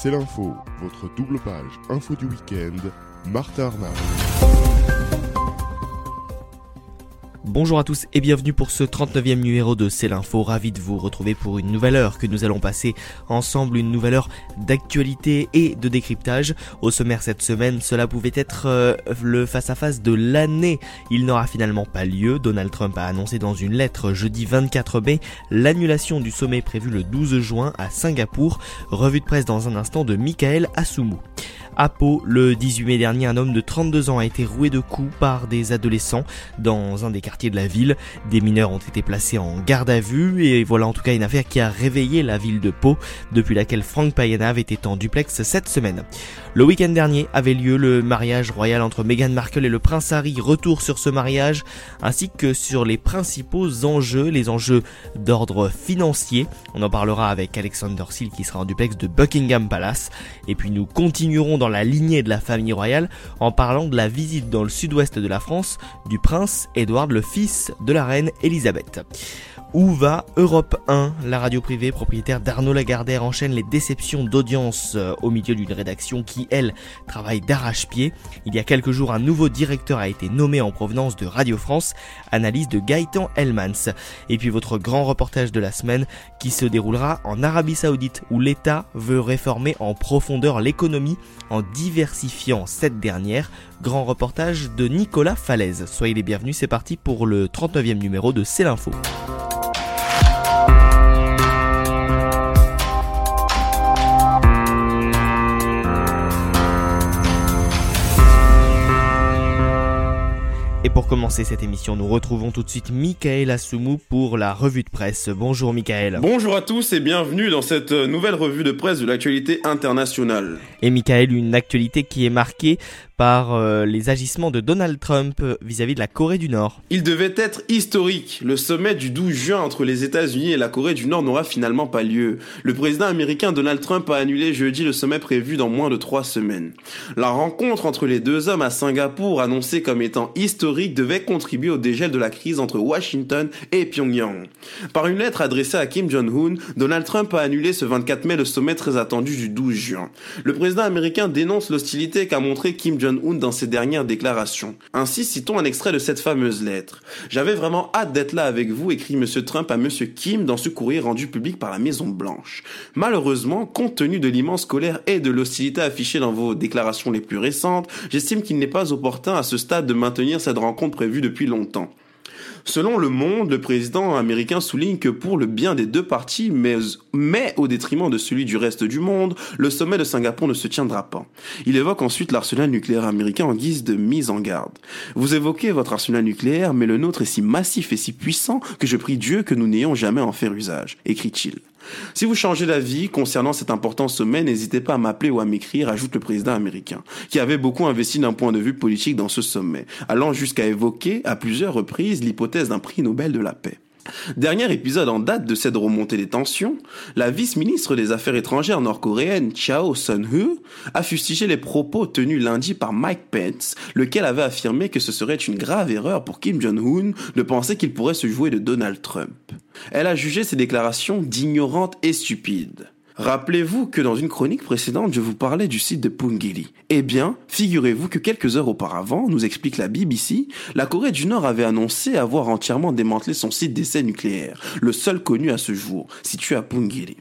C'est l'info, votre double page info du week-end, Martha Arnaud. Bonjour à tous et bienvenue pour ce 39e numéro de C'est l'info, ravi de vous retrouver pour une nouvelle heure que nous allons passer ensemble, une nouvelle heure d'actualité et de décryptage. Au sommaire cette semaine, cela pouvait être euh, le face-à-face de l'année. Il n'aura finalement pas lieu. Donald Trump a annoncé dans une lettre jeudi 24 mai l'annulation du sommet prévu le 12 juin à Singapour. Revue de presse dans un instant de Michael Assoumou. À Pau, le 18 mai dernier, un homme de 32 ans a été roué de coups par des adolescents dans un des quartiers de la ville. Des mineurs ont été placés en garde à vue et voilà en tout cas une affaire qui a réveillé la ville de Pau, depuis laquelle Frank Payanav était en duplex cette semaine. Le week-end dernier avait lieu le mariage royal entre Meghan Markle et le prince Harry. Retour sur ce mariage ainsi que sur les principaux enjeux, les enjeux d'ordre financier. On en parlera avec Alexander Seal qui sera en duplex de Buckingham Palace. Et puis nous continuerons dans la lignée de la famille royale en parlant de la visite dans le sud-ouest de la France du prince Édouard, le fils de la reine Elisabeth. Où va Europe 1 La radio privée propriétaire d'Arnaud Lagardère enchaîne les déceptions d'audience euh, au milieu d'une rédaction qui, elle, travaille d'arrache-pied. Il y a quelques jours, un nouveau directeur a été nommé en provenance de Radio France, analyse de Gaëtan Elmans. Et puis votre grand reportage de la semaine qui se déroulera en Arabie Saoudite où l'État veut réformer en profondeur l'économie en diversifiant cette dernière. Grand reportage de Nicolas Falaise. Soyez les bienvenus, c'est parti pour le 39e numéro de C'est l'info. Commencer cette émission, nous retrouvons tout de suite Michael Assoumou pour la revue de presse. Bonjour Michael. Bonjour à tous et bienvenue dans cette nouvelle revue de presse de l'actualité internationale. Et Michael, une actualité qui est marquée par euh, les agissements de Donald Trump vis-à-vis de la Corée du Nord. Il devait être historique. Le sommet du 12 juin entre les États-Unis et la Corée du Nord n'aura finalement pas lieu. Le président américain Donald Trump a annulé jeudi le sommet prévu dans moins de trois semaines. La rencontre entre les deux hommes à Singapour, annoncée comme étant historique, devait contribuer au dégel de la crise entre Washington et Pyongyang. Par une lettre adressée à Kim Jong-un, Donald Trump a annulé ce 24 mai le sommet très attendu du 12 juin. Le président américain dénonce l'hostilité qu'a montré Kim Jong-un dans ses dernières déclarations. Ainsi, citons un extrait de cette fameuse lettre. J'avais vraiment hâte d'être là avec vous, écrit M. Trump à M. Kim dans ce courrier rendu public par la Maison Blanche. Malheureusement, compte tenu de l'immense colère et de l'hostilité affichée dans vos déclarations les plus récentes, j'estime qu'il n'est pas opportun à ce stade de maintenir cette rencontre prévue depuis longtemps. Selon Le Monde, le président américain souligne que pour le bien des deux parties, mais, mais au détriment de celui du reste du monde, le sommet de Singapour ne se tiendra pas. Il évoque ensuite l'arsenal nucléaire américain en guise de mise en garde. Vous évoquez votre arsenal nucléaire, mais le nôtre est si massif et si puissant que je prie Dieu que nous n'ayons jamais à en faire usage, écrit-il. Si vous changez d'avis concernant cet important sommet, n'hésitez pas à m'appeler ou à m'écrire, ajoute le président américain, qui avait beaucoup investi d'un point de vue politique dans ce sommet, allant jusqu'à évoquer à plusieurs reprises l'hypothèse d'un prix Nobel de la paix. Dernier épisode en date de cette remontée des tensions, la vice-ministre des Affaires étrangères nord-coréenne Chao Sun-hu a fustigé les propos tenus lundi par Mike Pence, lequel avait affirmé que ce serait une grave erreur pour Kim Jong-un de penser qu'il pourrait se jouer de Donald Trump. Elle a jugé ces déclarations d'ignorantes et stupides. Rappelez-vous que dans une chronique précédente, je vous parlais du site de Pungili. Eh bien, figurez-vous que quelques heures auparavant, nous explique la BBC, la Corée du Nord avait annoncé avoir entièrement démantelé son site d'essai nucléaire, le seul connu à ce jour, situé à Pungili.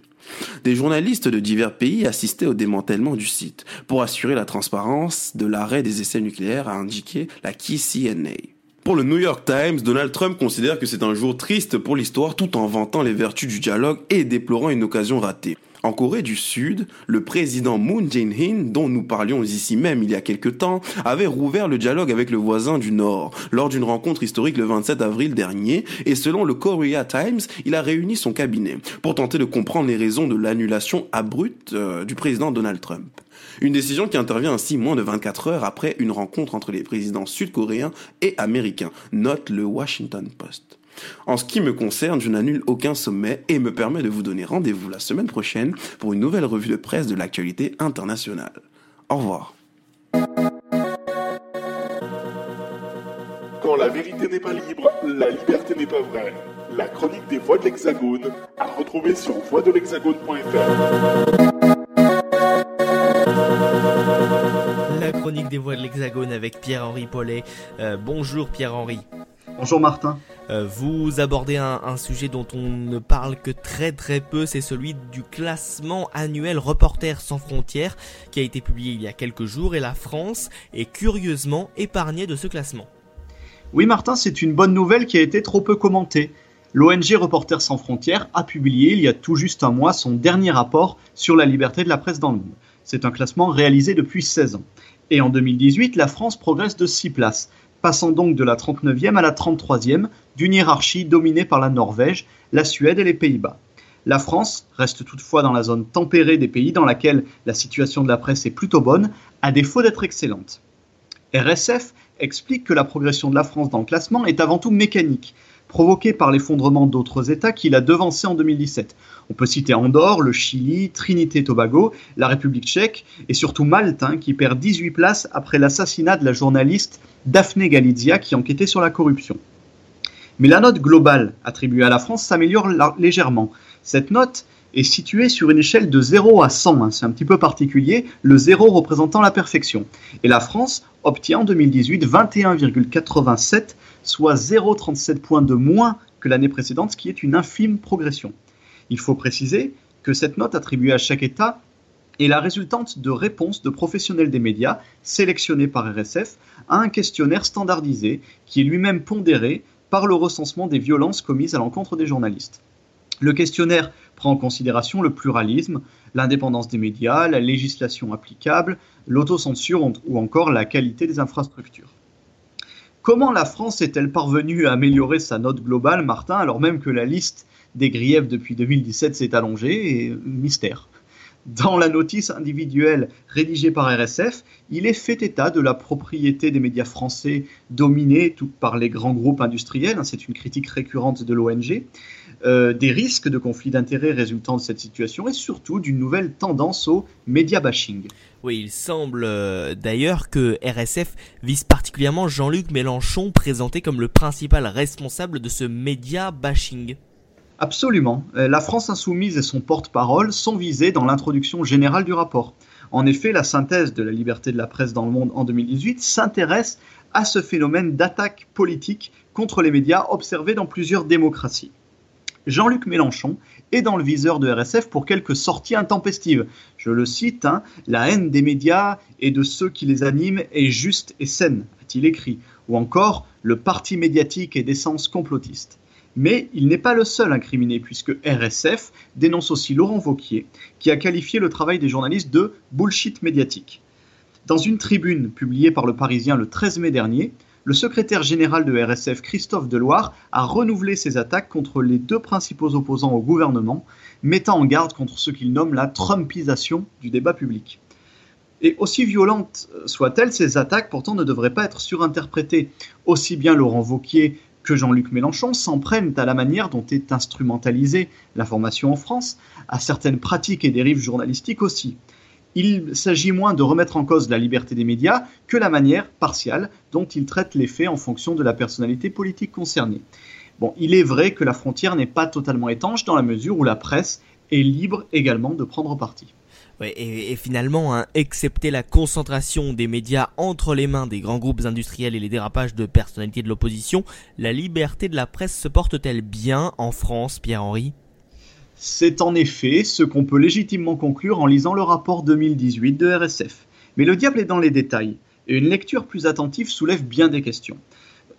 Des journalistes de divers pays assistaient au démantèlement du site pour assurer la transparence de l'arrêt des essais nucléaires, a indiqué la KCNA. Pour le New York Times, Donald Trump considère que c'est un jour triste pour l'histoire tout en vantant les vertus du dialogue et déplorant une occasion ratée. En Corée du Sud, le président Moon Jae-in, dont nous parlions ici même il y a quelque temps, avait rouvert le dialogue avec le voisin du Nord lors d'une rencontre historique le 27 avril dernier et selon le Korea Times, il a réuni son cabinet pour tenter de comprendre les raisons de l'annulation abrupte euh, du président Donald Trump. Une décision qui intervient ainsi moins de 24 heures après une rencontre entre les présidents sud-coréens et américains, note le Washington Post. En ce qui me concerne, je n'annule aucun sommet et me permets de vous donner rendez-vous la semaine prochaine pour une nouvelle revue de presse de l'actualité internationale. Au revoir. Quand la vérité n'est pas libre, la liberté n'est pas vraie. La chronique des voix de l'Hexagone à retrouver sur voixdelhexagone.fr. chronique des voix de l'Hexagone avec Pierre-Henri Paulet. Euh, bonjour Pierre-Henri. Bonjour Martin. Euh, vous abordez un, sujet dont on ne parle que très très peu, c'est celui du classement annuel Reporters sans frontières qui a été publié il y a quelques jours et la France est curieusement épargnée de ce classement. Oui Martin, c'est une bonne nouvelle qui a été trop peu commentée. L'ONG Reporters sans frontières a publié il y a tout juste un mois son dernier rapport sur la liberté de la presse dans le monde. C'est un classement réalisé depuis 16 ans. Et en 2018, la France progresse de 6 places, passant donc de la 39e à la 33e d'une hiérarchie dominée par la Norvège, la Suède et les Pays-Bas. La France reste toutefois dans la zone tempérée des pays dans laquelle la situation de la presse est plutôt bonne, à défaut d'être excellente. RSF explique que la progression de la France dans le classement est avant tout mécanique, provoquée par l'effondrement d'autres États qui l'a devancé en 2017. On peut citer Andorre, le Chili, Trinité et Tobago, la République tchèque et surtout Malte, hein, qui perd 18 places après l'assassinat de la journaliste Daphne Galizia qui enquêtait sur la corruption. Mais la note globale attribuée à la France s'améliore légèrement. Cette note est située sur une échelle de 0 à 100, hein, c'est un petit peu particulier, le 0 représentant la perfection. Et la France obtient en 2018 21,87, soit 0,37 points de moins que l'année précédente, ce qui est une infime progression. Il faut préciser que cette note attribuée à chaque État est la résultante de réponses de professionnels des médias sélectionnés par RSF à un questionnaire standardisé qui est lui-même pondéré par le recensement des violences commises à l'encontre des journalistes. Le questionnaire prend en considération le pluralisme, l'indépendance des médias, la législation applicable, l'autocensure ou encore la qualité des infrastructures. Comment la France est-elle parvenue à améliorer sa note globale, Martin, alors même que la liste des griefs depuis 2017 s'est allongée et mystère? Dans la notice individuelle rédigée par RSF, il est fait état de la propriété des médias français dominés par les grands groupes industriels, hein, c'est une critique récurrente de l'ONG, euh, des risques de conflits d'intérêts résultant de cette situation et surtout d'une nouvelle tendance au média bashing. Oui, il semble euh, d'ailleurs que RSF vise particulièrement Jean-Luc Mélenchon, présenté comme le principal responsable de ce média bashing. Absolument. Euh, la France insoumise et son porte-parole sont visés dans l'introduction générale du rapport. En effet, la synthèse de la liberté de la presse dans le monde en 2018 s'intéresse à ce phénomène d'attaque politique contre les médias observé dans plusieurs démocraties. Jean-Luc Mélenchon est dans le viseur de RSF pour quelques sorties intempestives. Je le cite, hein, La haine des médias et de ceux qui les animent est juste et saine, a-t-il écrit, ou encore Le parti médiatique et d'essence complotiste. Mais il n'est pas le seul incriminé, puisque RSF dénonce aussi Laurent Vauquier, qui a qualifié le travail des journalistes de bullshit médiatique. Dans une tribune publiée par le Parisien le 13 mai dernier, le secrétaire général de RSF, Christophe Deloire, a renouvelé ses attaques contre les deux principaux opposants au gouvernement, mettant en garde contre ce qu'il nomme la Trumpisation du débat public. Et aussi violentes soient-elles, ces attaques pourtant ne devraient pas être surinterprétées. Aussi bien Laurent Vauquier que Jean-Luc Mélenchon s'en prennent à la manière dont est instrumentalisée l'information en France, à certaines pratiques et dérives journalistiques aussi. Il s'agit moins de remettre en cause la liberté des médias que la manière partiale dont ils traitent les faits en fonction de la personnalité politique concernée. Bon, il est vrai que la frontière n'est pas totalement étanche dans la mesure où la presse est libre également de prendre parti et, finalement, hein, excepté la concentration des médias entre les mains des grands groupes industriels et les dérapages de personnalités de l'opposition, la liberté de la presse se porte-t-elle bien en France, Pierre-Henri? C'est en effet ce qu'on peut légitimement conclure en lisant le rapport 2018 de RSF. Mais le diable est dans les détails, et une lecture plus attentive soulève bien des questions.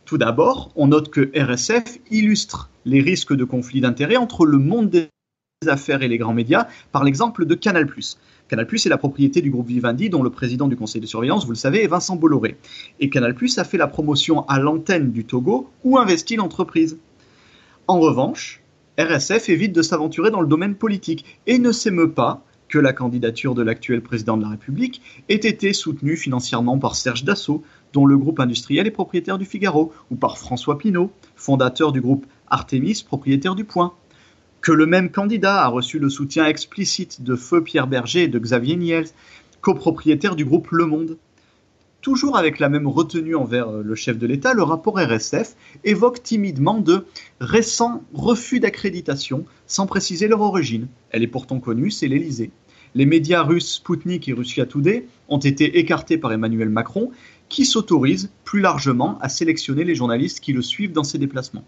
Tout d'abord, on note que RSF illustre les risques de conflit d'intérêts entre le monde des affaires et les grands médias par l'exemple de Canal+. Canal+ est la propriété du groupe Vivendi, dont le président du conseil de surveillance, vous le savez, est Vincent Bolloré. Et Canal+ a fait la promotion à l'antenne du Togo où investit l'entreprise. En revanche, RSF évite de s'aventurer dans le domaine politique et ne s'émeut pas que la candidature de l'actuel président de la République ait été soutenue financièrement par Serge Dassault, dont le groupe industriel est propriétaire du Figaro, ou par François Pinault, fondateur du groupe Artemis, propriétaire du Point que le même candidat a reçu le soutien explicite de Feu Pierre Berger et de Xavier Niels, copropriétaire du groupe Le Monde. Toujours avec la même retenue envers euh, le chef de l'État, le rapport RSF évoque timidement de récents refus d'accréditation sans préciser leur origine. Elle est pourtant connue, c'est l'Élysée. Les médias russes Sputnik et Russia Today ont été écartés par Emmanuel Macron, qui s'autorise plus largement à sélectionner les journalistes qui le suivent dans ses déplacements.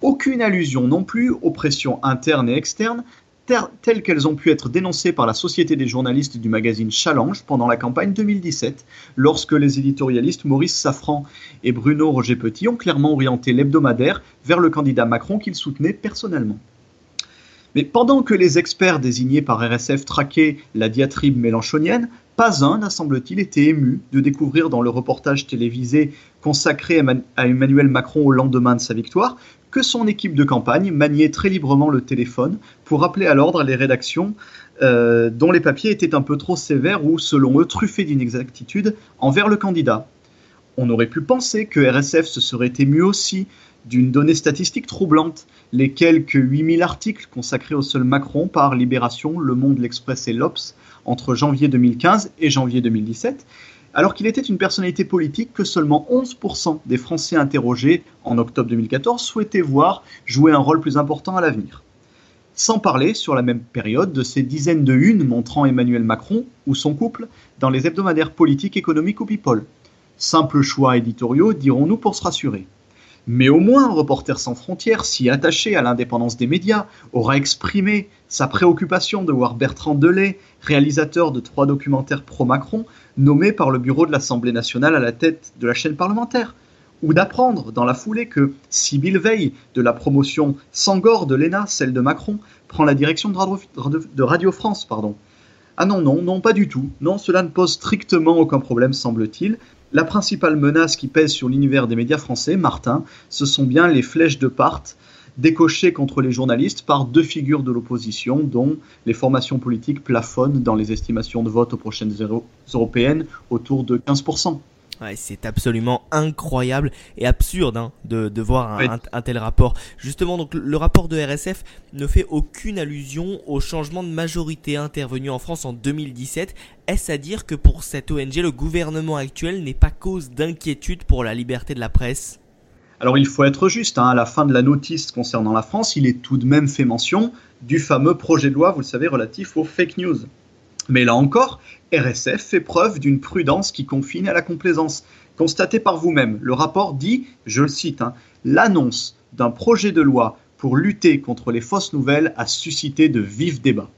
Aucune allusion non plus aux pressions internes et externes telles qu'elles ont pu être dénoncées par la Société des journalistes du magazine Challenge pendant la campagne 2017, lorsque les éditorialistes Maurice Safran et Bruno Roger Petit ont clairement orienté l'hebdomadaire vers le candidat Macron qu'ils soutenaient personnellement. Mais pendant que les experts désignés par RSF traquaient la diatribe mélanchonienne, pas un n'a semble-t-il été ému de découvrir dans le reportage télévisé consacré à Emmanuel Macron au lendemain de sa victoire que son équipe de campagne maniait très librement le téléphone pour rappeler à l'ordre les rédactions euh, dont les papiers étaient un peu trop sévères ou, selon eux, truffés d'inexactitude envers le candidat. On aurait pu penser que RSF se serait ému aussi d'une donnée statistique troublante, les quelques 8000 articles consacrés au seul Macron par Libération, Le Monde, L'Express et l'Obs entre janvier 2015 et janvier 2017, alors qu'il était une personnalité politique que seulement 11% des Français interrogés en octobre 2014 souhaitaient voir jouer un rôle plus important à l'avenir. Sans parler, sur la même période, de ces dizaines de unes montrant Emmanuel Macron ou son couple dans les hebdomadaires politiques, économiques ou people. Simples choix éditoriaux, dirons-nous pour se rassurer. Mais au moins, Reporter sans frontières, si attaché à l'indépendance des médias, aura exprimé sa préoccupation de voir Bertrand Delay, réalisateur de trois documentaires pro-Macron, nommé par le bureau de l'Assemblée nationale à la tête de la chaîne parlementaire. Ou d'apprendre dans la foulée que Sybille Veil, de la promotion Sangor de l'ENA, celle de Macron, prend la direction de Radio, France. Pardon. Ah non, non, non, pas du tout. Non, cela ne pose strictement aucun problème, semble-t-il. La principale menace qui pèse sur l'univers des médias français, Martin, ce sont bien les flèches de part décochées contre les journalistes par deux figures de l'opposition dont les formations politiques plafonnent dans les estimations de vote aux prochaines européennes autour de 15% c'est absolument incroyable et absurde hein, de, voir un, tel rapport. Justement, donc le rapport de RSF ne fait aucune allusion au changement de majorité intervenu en France en 2017. Est-ce à dire que pour cette ONG, le gouvernement actuel n'est pas cause d'inquiétude pour la liberté de la presse? Alors il faut être juste, hein, à la fin de la notice concernant la France, il est tout de même fait mention du fameux projet de loi, vous le savez, relatif aux fake news. Mais là encore, RSF fait preuve d'une prudence qui confine à la complaisance. Constatez par vous-même, le rapport dit, je le cite, hein, l'annonce d'un projet de loi pour lutter contre les fausses nouvelles a suscité de vifs débats.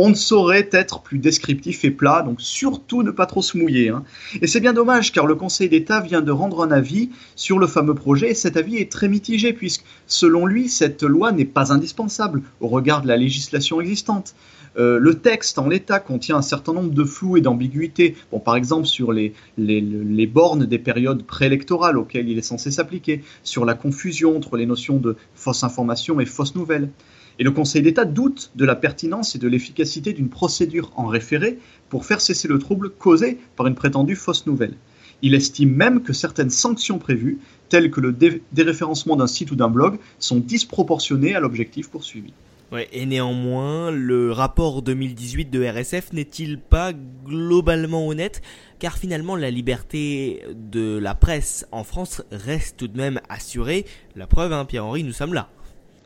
On ne saurait être plus descriptif et plat, donc surtout ne pas trop se mouiller. Hein. Et c'est bien dommage car le Conseil d'État vient de rendre un avis sur le fameux projet et cet avis est très mitigé puisque selon lui cette loi n'est pas indispensable au regard de la législation existante. Euh, le texte en l'état contient un certain nombre de flous et d'ambiguïtés, bon, par exemple sur les, les, bornes des périodes préélectorales auxquelles il est censé s'appliquer, sur la confusion entre les notions de fausse information et fausse nouvelle. Et le Conseil d'État doute de la pertinence et de l'efficacité d'une procédure en référé pour faire cesser le trouble causé par une prétendue fausse nouvelle. Il estime même que certaines sanctions prévues, telles que le déréférencement d'un site ou d'un blog, sont disproportionnées à l'objectif poursuivi. Ouais, et néanmoins, le rapport 2018 de RSF n'est-il pas globalement honnête? Car finalement, la liberté de la presse en France reste tout de même assurée. La preuve, hein, Pierre-Henri, nous sommes là.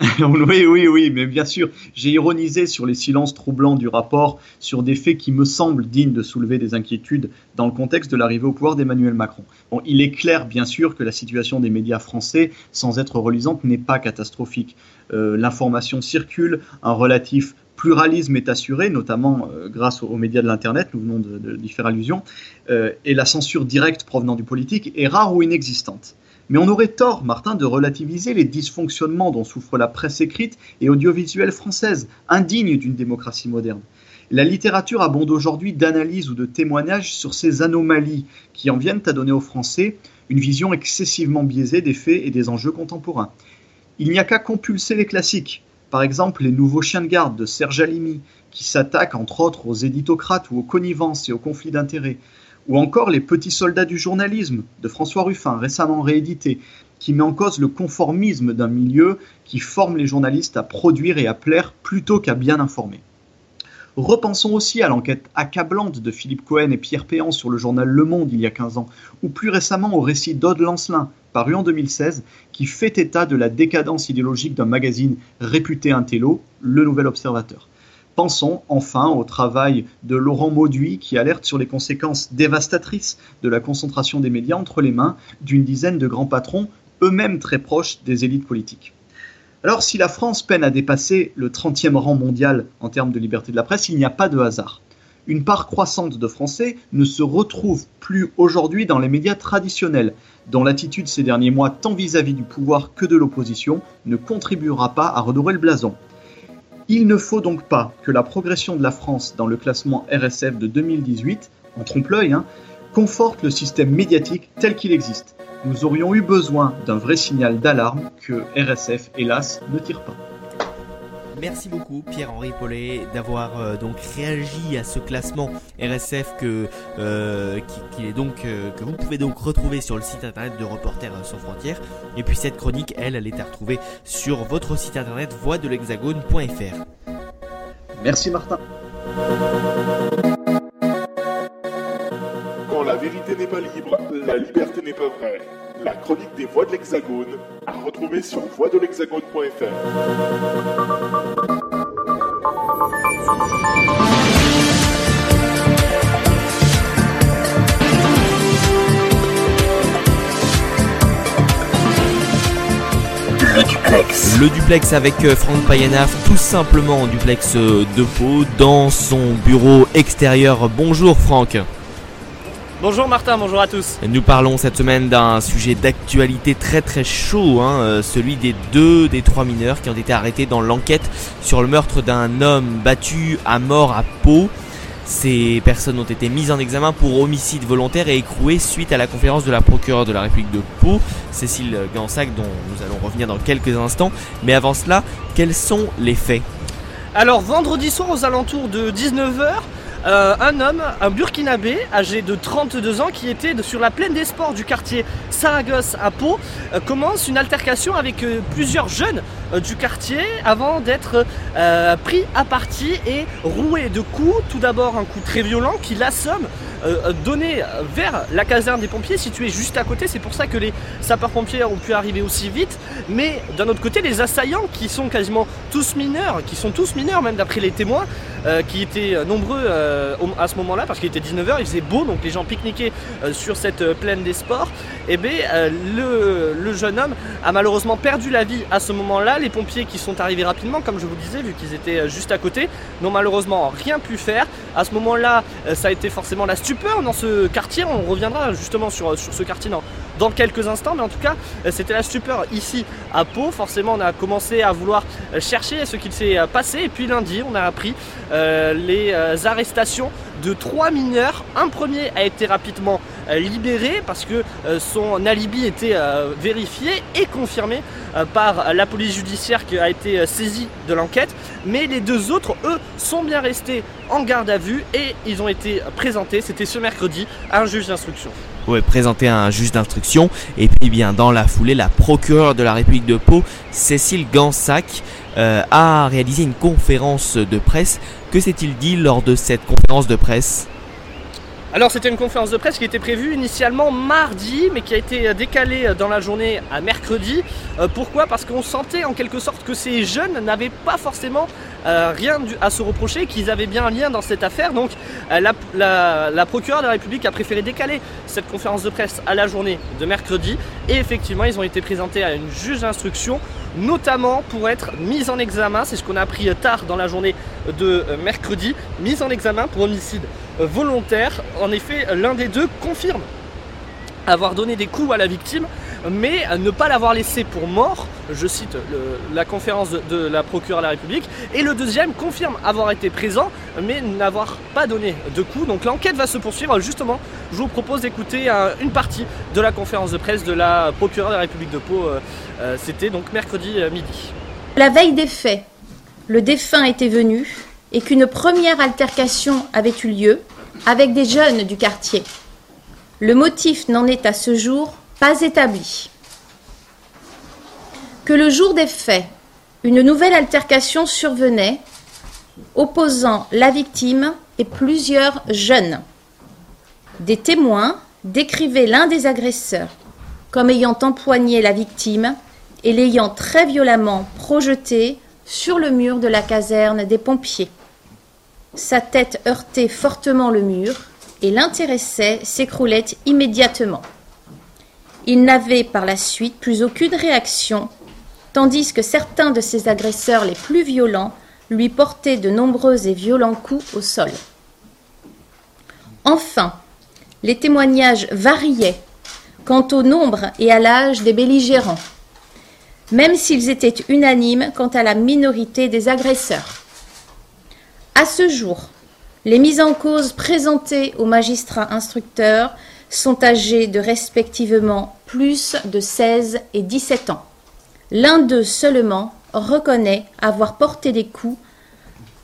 oui, oui, oui, mais bien sûr, j'ai ironisé sur les silences troublants du rapport, sur des faits qui me semblent dignes de soulever des inquiétudes dans le contexte de l'arrivée au pouvoir d'Emmanuel Macron. Il est clair, bien sûr, que la situation des médias français, sans être reluisante, n'est pas catastrophique. Euh, l'information circule, un relatif pluralisme est assuré, notamment euh, grâce aux, médias de l'Internet, nous venons d'y faire allusion, euh, et la censure directe provenant du politique est rare ou inexistante. Mais on aurait tort, Martin, de relativiser les dysfonctionnements dont souffre la presse écrite et audiovisuelle française, indigne d'une démocratie moderne. La littérature abonde aujourd'hui d'analyses ou de témoignages sur ces anomalies qui en viennent à donner aux Français une vision excessivement biaisée des faits et des enjeux contemporains. Il n'y a qu'à compulser les classiques, par exemple les nouveaux chiens de garde de Serge Alimi, qui s'attaquent entre autres aux éditocrates ou aux connivences et aux conflits d'intérêts, ou encore Les petits soldats du journalisme de François Ruffin, récemment réédité, qui met en cause le conformisme d'un milieu qui forme les journalistes à produire et à plaire plutôt qu'à bien informer. Repensons aussi à l'enquête accablante de Philippe Cohen et Pierre Péan sur le journal Le Monde il y a 15 ans, ou plus récemment au récit d'Aude Lancelin, paru en 2016, qui fait état de la décadence idéologique d'un magazine réputé intello, Le Nouvel Observateur. Pensons enfin au travail de Laurent Mauduit qui alerte sur les conséquences dévastatrices de la concentration des médias entre les mains d'une dizaine de grands patrons, eux-mêmes très proches des élites politiques. Alors si la France peine à dépasser le 30e rang mondial en termes de liberté de la presse, il n'y a pas de hasard. Une part croissante de Français ne se retrouve plus aujourd'hui dans les médias traditionnels, dont l'attitude ces derniers mois, tant vis-à-vis du pouvoir que de l'opposition, ne contribuera pas à redorer le blason. Il ne faut donc pas que la progression de la France dans le classement RSF de 2018, en trompe-l'œil, hein, conforte le système médiatique tel qu'il existe. Nous aurions eu besoin d'un vrai signal d'alarme que RSF, hélas, ne tire pas. Merci beaucoup Pierre-Henri Paulet d'avoir euh, donc réagi à ce classement RSF que euh, qui, est donc euh, que vous pouvez donc retrouver sur le site internet de Reporters sans frontières et puis cette chronique elle elle est à retrouver sur votre site internet voix de l'hexagone.fr. Merci Martin. Quand la vérité n'est pas libre, la liberté n'est pas vraie la chronique des voix de l'Hexagone, à retrouver sur voixdelhexagone.fr. Le duplex. Le duplex avec euh, Franck Payanaf, tout simplement en duplex euh, de peau, dans son bureau extérieur. Bonjour Franck. Bonjour Martin, bonjour à tous. Nous parlons cette semaine d'un sujet d'actualité très très chaud, hein, euh, celui des deux des trois mineurs qui ont été arrêtés dans l'enquête sur le meurtre d'un homme battu à mort à Pau. Ces personnes ont été mises en examen pour homicide volontaire et écrouées suite à la conférence de la procureure de la République de Pau, Cécile Gansac, dont nous allons revenir dans quelques instants. Mais avant cela, quels sont les faits? Alors vendredi soir aux alentours de 19h, euh, un homme, un burkinabé, âgé de 32 ans, qui était sur la plaine des sports du quartier Saragosse à Pau, euh, commence une altercation avec euh, plusieurs jeunes du quartier avant d'être pris à partie et roué de coups. Tout d'abord un coup très violent qui l'assomme donné vers la caserne des pompiers située juste à côté. C'est pour ça que les sapeurs-pompiers ont pu arriver aussi vite. Mais d'un autre côté, les assaillants qui sont quasiment tous mineurs, qui sont tous mineurs même d'après les témoins, qui étaient nombreux euh, à ce moment-là, parce qu'il était 19h, il faisait beau, donc les gens pique-niquaient euh, sur cette euh, plaine des sports, et eh bien le, jeune homme a malheureusement perdu la vie à ce moment-là. Les pompiers qui sont arrivés rapidement, comme je vous disais, vu qu'ils étaient juste à côté, n'ont malheureusement rien pu faire. À ce moment-là, ça a été forcément la stupeur dans ce quartier. On reviendra justement sur, sur ce quartier dans, dans quelques instants, mais en tout cas, c'était la stupeur ici à Pau. Forcément, on a commencé à vouloir chercher ce qu'il s'est passé, et puis lundi, on a appris les arrestations de trois mineurs. Un premier a été rapidement euh, libéré parce que euh, son alibi était euh, vérifié et confirmé par la police judiciaire qui a été saisie de l'enquête. Mais les deux autres, eux, sont bien restés en garde à vue et ils ont été présentés, c'était ce mercredi, à un juge d'instruction. Oui, présenté à un juge d'instruction. Et puis bien dans la foulée, la procureure de la République de Pau, Cécile Gansac, a réalisé une conférence de presse que s'est-il dit lors de cette conférence de presse? Alors c'était une conférence de presse qui était prévue initialement mardi mais qui a été décalée dans la journée à mercredi. Euh, pourquoi? Parce qu'on sentait en quelque sorte que ces jeunes n'avaient pas forcément euh, rien à se reprocher, qu'ils avaient bien un lien dans cette affaire. Donc euh, la, procureure de la République a préféré décaler cette conférence de presse à la journée de mercredi et effectivement ils ont été présentés à une juge d'instruction notamment pour être mis en examen, c'est ce qu'on a appris tard dans la journée de mercredi, mise en examen pour homicide volontaire. En effet, l'un des deux confirme avoir donné des coups à la victime, mais ne pas l'avoir laissé pour mort, je cite la conférence de, la procureure de la République, et le deuxième confirme avoir été présent, mais n'avoir pas donné de coups. Donc l'enquête va se poursuivre. Justement, je vous propose d'écouter une partie de la conférence de presse de la procureure de la République de Pau. Euh, euh, c'était donc mercredi euh, midi. La veille des faits, le défunt était venu et qu'une première altercation avait eu lieu avec des jeunes du quartier. Le motif n'en est à ce jour pas établi. Que le jour des faits, une nouvelle altercation survenait opposant la victime et plusieurs jeunes. Des témoins décrivaient l'un des agresseurs comme ayant empoigné la victime et l'ayant très violemment projeté sur le mur de la caserne des pompiers. Sa tête heurtait fortement le mur et l'intéressé s'écroulait immédiatement. Il n'avait par la suite plus aucune réaction, tandis que certains de ses agresseurs les plus violents lui portaient de nombreux et violents coups au sol. Enfin, les témoignages variaient quant au nombre et à l'âge des belligérants, même s'ils étaient unanimes quant à la minorité des agresseurs. À ce jour, les mises en cause présentées aux magistrats instructeurs sont âgés de respectivement plus de 16 et 17 ans. L'un d'eux seulement reconnaît avoir porté des coups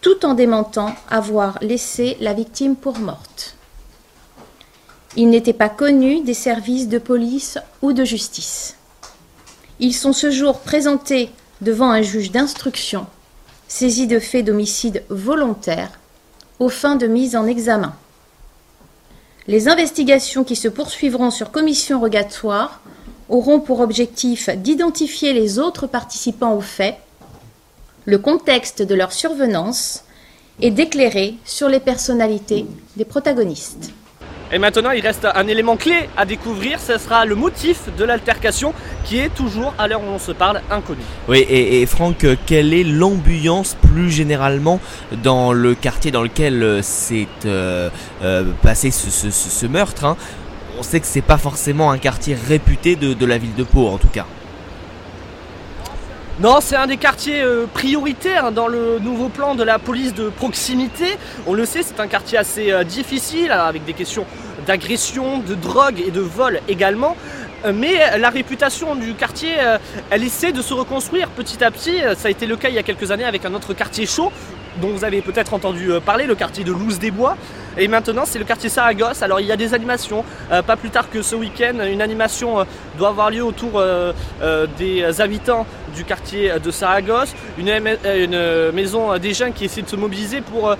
tout en démentant avoir laissé la victime pour morte. Ils n'étaient pas connus des services de police ou de justice. Ils sont ce jour présentés devant un juge d'instruction, saisi de faits d'homicide volontaire, aux fins de mise en examen. Les investigations qui se poursuivront sur commission rogatoire auront pour objectif d'identifier les autres participants aux faits, le contexte de leur survenance et d'éclairer sur les personnalités des protagonistes. Et maintenant, il reste un élément clé à découvrir, ce sera le motif de l'altercation qui est toujours, à l'heure où on se parle, inconnu. Oui, et, Franck, quelle est l'ambiance plus généralement dans le quartier dans lequel euh, s'est euh, euh, passé ce, meurtre hein? On sait que c'est pas forcément un quartier réputé de la ville de Pau, en tout cas. Non, c'est un des quartiers euh, prioritaires dans le nouveau plan de la police de proximité. On le sait, c'est un quartier assez euh, difficile, euh, avec des questions d'agression, de drogue et de vol également. Euh, Mais la réputation du quartier, elle essaie de se reconstruire petit à petit. Ça a été le cas il y a quelques années avec un autre quartier chaud, dont vous avez peut-être entendu parler, le quartier de Louse des Bois. Et maintenant, c'est le quartier Saragosse. Alors, il y a des animations. Euh, pas plus tard que ce week-end, une animation euh, doit avoir lieu autour euh, des habitants du quartier de Saragosse. Une, maison des jeunes qui essaie de se mobiliser pour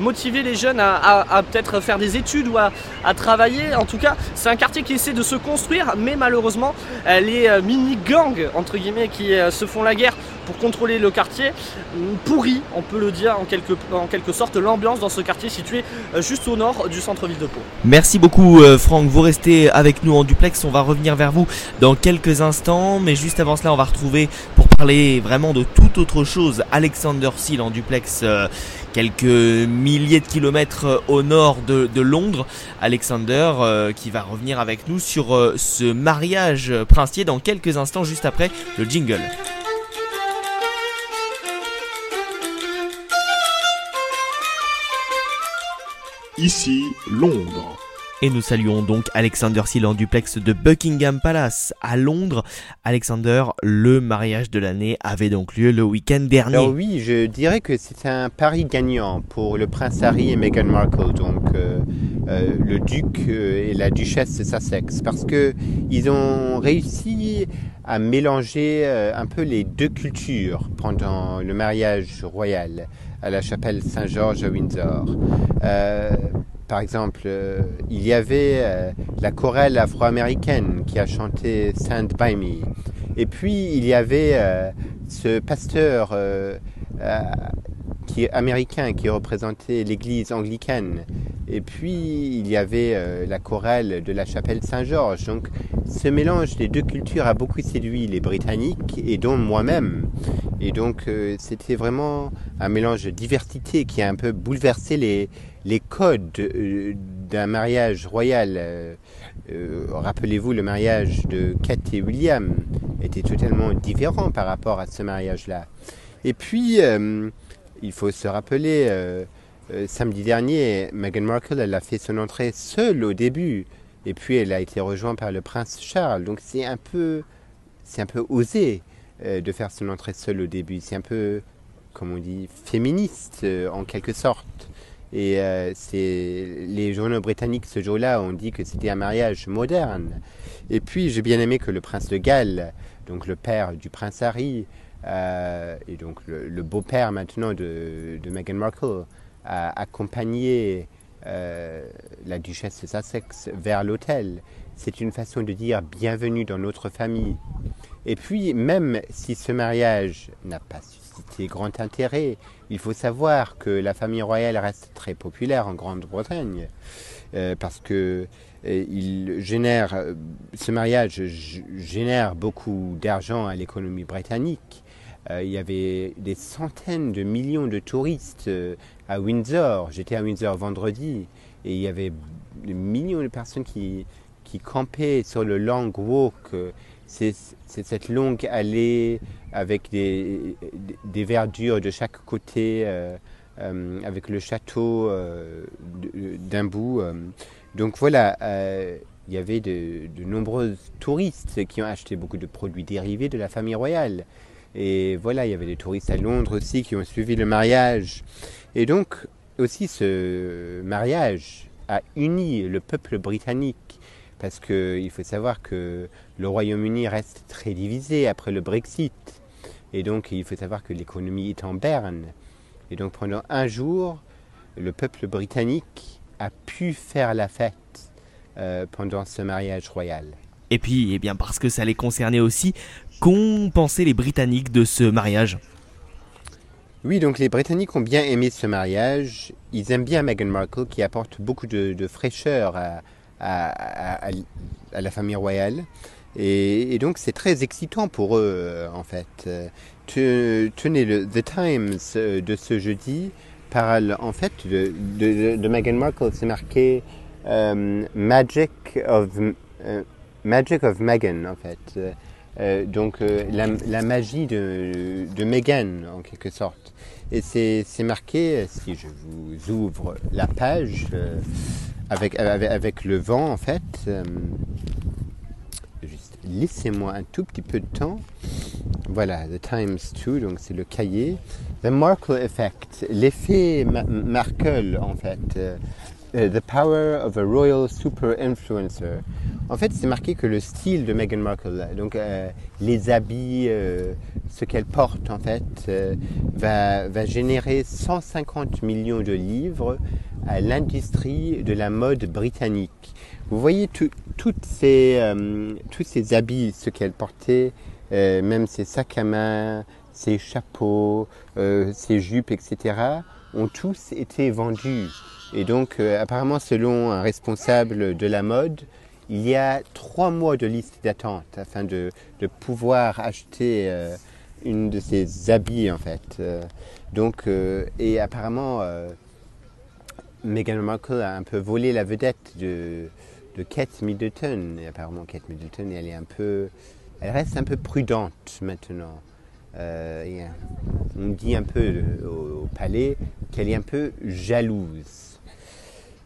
motiver les jeunes à, peut-être faire des études ou à, travailler. En tout cas, c'est un quartier qui essaie de se construire, mais malheureusement, les mini-gangs, entre guillemets, qui se font la guerre pour contrôler le quartier, pourrit, on peut le dire en quelque, en quelque sorte, l'ambiance dans ce quartier situé juste au nord du centre-ville de Pau. Merci beaucoup euh, Franck, vous restez avec nous en duplex, on va revenir vers vous dans quelques instants, mais juste avant cela on va retrouver pour parler vraiment de toute autre chose Alexander Seal en duplex euh, quelques milliers de kilomètres euh, au nord de, Londres. Alexander euh, qui va revenir avec nous sur ce mariage princier dans quelques instants juste après le jingle. Ici, Londres. Et nous saluons donc Alexander Seal en duplex de Buckingham Palace à Londres. Alexander, le mariage de l'année avait donc lieu le week-end dernier. Alors oui, je dirais que c'est un pari gagnant pour le prince Harry et Meghan Markle, donc euh, euh, le duc euh, et la duchesse de Sussex, parce que ils ont réussi à mélanger euh, un peu les deux cultures pendant le mariage royal à la chapelle Saint-Georges à Windsor. Euh, par exemple, euh, il y avait euh, la chorale afro-américaine qui a chanté Stand By Me. Et puis, il y avait euh, ce pasteur euh, euh, qui est américain qui représentait l'église anglicane. Et puis, il y avait euh, la chorale de la chapelle Saint-Georges. Donc, ce mélange des deux cultures a beaucoup séduit les Britanniques et dont moi-même. Et donc, euh, c'était vraiment un mélange de diversité qui a un peu bouleversé les, les codes d'un mariage royal. Euh, Rappelez-vous, le mariage de Kate et William était totalement différent par rapport à ce mariage-là. Et puis, euh, il faut se rappeler, euh, samedi dernier, Meghan Markle, elle a fait son entrée seule au début, et puis elle a été rejointe par le prince Charles. Donc c'est un peu, c'est un peu osé de faire son entrée seule au début. C'est un peu, comme on dit, féministe en quelque sorte. Et euh, les journaux britanniques ce jour-là ont dit que c'était un mariage moderne. Et puis j'ai bien aimé que le prince de Galles, donc le père du prince Harry, euh, et donc le, beau-père maintenant de, de Meghan Markle, a accompagné euh, la duchesse de Sussex vers l'hôtel. C'est une façon de dire bienvenue dans notre famille. Et puis, même si ce mariage n'a pas suscité grand intérêt, il faut savoir que la famille royale reste très populaire en Grande-Bretagne, euh, parce que euh, il génère, euh, ce mariage génère beaucoup d'argent à l'économie britannique. il y avait des centaines de millions de touristes à Windsor. J'étais à Windsor vendredi et il y avait des millions de personnes qui, qui campaient sur le Long Walk c'est cette longue allée avec des, des, verdures de chaque côté, euh, euh, avec le château euh, d'un bout. Donc voilà, il y avait de, de, nombreux touristes qui ont acheté beaucoup de produits dérivés de la famille royale. Et voilà, il y avait des touristes à Londres aussi qui ont suivi le mariage. Et donc aussi ce mariage a uni le peuple britannique parce qu'il faut savoir que le Royaume-Uni reste très divisé après le Brexit. Et donc il faut savoir que l'économie est en berne. Et donc pendant un jour, le peuple britannique a pu faire la fête euh, pendant ce mariage royal. Et puis, eh bien, parce que ça les concernait aussi, qu'ont pensé les Britanniques de ce mariage? Oui, donc les Britanniques ont bien aimé ce mariage. Ils aiment bien Meghan Markle qui apporte beaucoup de fraîcheur à, à, la famille royale. Et, donc c'est très excitant pour eux euh, en fait. Tenez, le The Times euh, de ce jeudi parle en fait de, Meghan Markle. C'est marqué euh, Magic of Magic of Meghan en fait. donc la, magie de, de Meghan en quelque sorte. Et c'est marqué, si je vous ouvre la page, avec, avec, le vent en fait. Euh, laissez-moi un tout petit peu de temps. Voilà, The Times 2, donc c'est le cahier. The Markle Effect, l'effet Markle en fait. Euh, euh, the Power of a Royal Super Influencer. En fait, c'est marqué que le style de Meghan Markle, donc les habits, ce qu'elle porte en fait, va générer 150 millions de livres à l'industrie de la mode britannique. Vous voyez toutes ces, euh, tous ces habits, ce qu'elle portait, euh, même ses sacs à main, ses chapeaux, euh, ses jupes, etc., ont tous été vendus. Et donc, apparemment, selon un responsable de la mode, il y a trois mois de liste d'attente afin de, de, pouvoir acheter une de ces habits, en fait. donc, et apparemment, Meghan Markle a un peu volé la vedette de, de Kate Middleton. Et apparemment, Kate Middleton, elle est un peu, elle reste un peu prudente maintenant. Euh, on dit un peu au, palais qu'elle est un peu jalouse.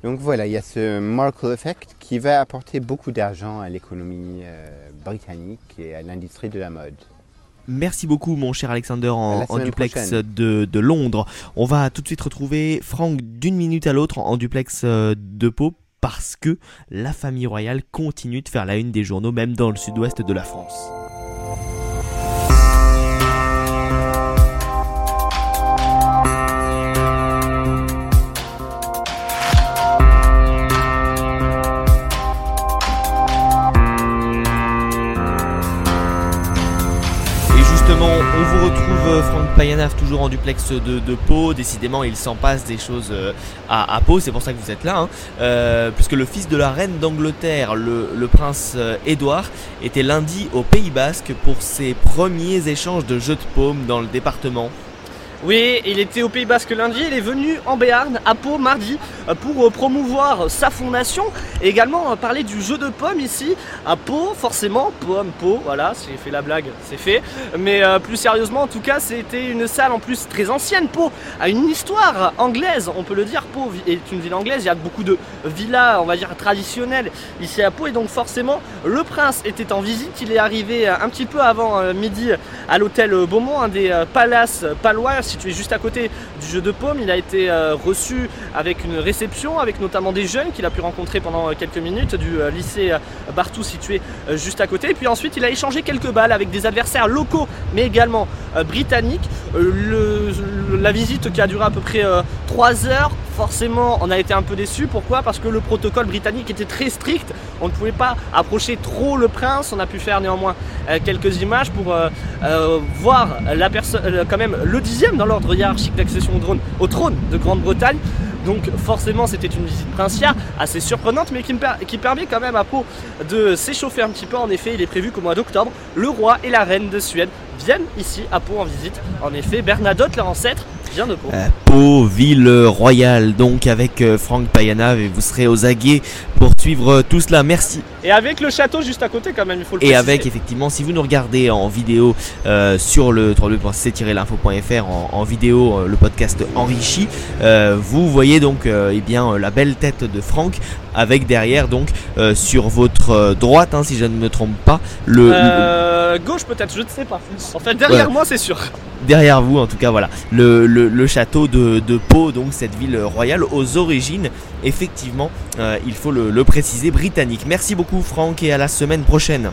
Donc voilà, il y a ce Markle Effect qui va apporter beaucoup d'argent à l'économie euh, britannique et à l'industrie de la mode. Merci beaucoup mon cher Alexander en, duplex de, Londres. On va tout de suite retrouver Franck d'une minute à l'autre en, duplex euh, de Pau parce que la famille royale continue de faire la une des journaux même dans le sud-ouest de la France. on vous retrouve euh, Payanaf toujours en duplex de, de Pau. Décidément, il s'en passe des choses euh, à, Pau, c'est pour ça que vous êtes là. Hein. Euh, puisque le fils de la reine d'Angleterre, le, le, prince Édouard, était lundi au Pays Basque pour ses premiers échanges de jeux de paume dans le département. Oui, il était au Pays Basque lundi, il est venu en Béarn, à Pau, mardi, euh, pour euh, promouvoir sa fondation et également euh, parler du jeu de pommes ici, à Pau, forcément, pomme, Pau, voilà, j'ai fait la blague, c'est fait. Mais plus sérieusement, en tout cas, c'était une salle en plus très ancienne. Pau a une histoire anglaise, on peut le dire. Pau est une ville anglaise, il y a beaucoup de villas, on va dire, traditionnelles ici à Pau. Et donc forcément, le prince était en visite, il est arrivé un petit peu avant midi à l'hôtel Beaumont, un des palaces palois situé juste à côté du jeu de paume. Il a été euh, reçu avec une réception, avec notamment des jeunes qu'il a pu rencontrer pendant euh, quelques minutes du euh, lycée Bartou situé juste à côté. Et puis ensuite, il a échangé quelques balles avec des adversaires locaux, mais également britanniques. la visite qui a duré à peu près 3 heures forcément, on a été un peu déçus. Pourquoi? Parce que le protocole britannique était très strict. On ne pouvait pas approcher trop le prince. On a pu faire néanmoins quelques images pour voir la personne, quand même le dixième dans l'ordre hiérarchique d'accession au, trône de Grande-Bretagne. Donc forcément c'était une visite princière assez surprenante mais qui, permet quand même à Pau de s'échauffer un petit peu. En effet il est prévu qu'au mois d'octobre le roi et la reine de Suède viennent ici à Pau en visite. En effet Bernadotte leur ancêtre vient de Pau. Euh, Pau, ville royale donc avec euh, Franck Payana vous serez aux aguets pour suivre euh, tout cela. Merci. Et avec le château juste à côté quand même il faut le Et avec effectivement si vous nous regardez en vidéo euh, sur le www.c-l'info.fr en, en, vidéo le podcast enrichi vous voyez donc eh bien la belle tête de Franck avec derrière donc sur votre droite hein, si je ne me trompe pas le, le... gauche peut-être je ne sais pas. En fait derrière moi c'est sûr. Derrière vous en tout cas voilà. Le, le, le château de, de, Pau donc cette ville royale aux origines effectivement euh, il faut le, le, préciser britannique. Merci beaucoup Franck et à la semaine prochaine.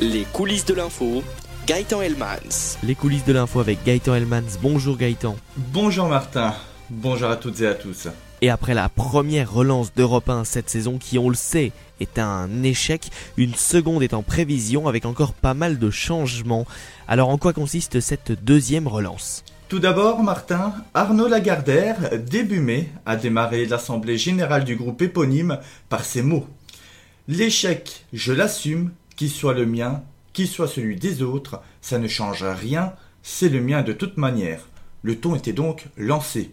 Les coulisses de l'info Gaëtan Elmans. Les coulisses de l'info avec Gaëtan Elmans. Bonjour Gaëtan. Bonjour Martin. Bonjour à toutes et à tous. Et après la première relance d'Europe 1 cette saison qui, on le sait, est un échec, une seconde est en prévision avec encore pas mal de changements. Alors en quoi consiste cette deuxième relance? Tout d'abord, Martin, Arnaud Lagardère, début mai, a démarré l'Assemblée générale du groupe éponyme par ces mots. L'échec, je l'assume, qu'il soit le mien, qu'il soit celui des autres, ça ne change rien, c'est le mien de toute manière. Le ton était donc lancé.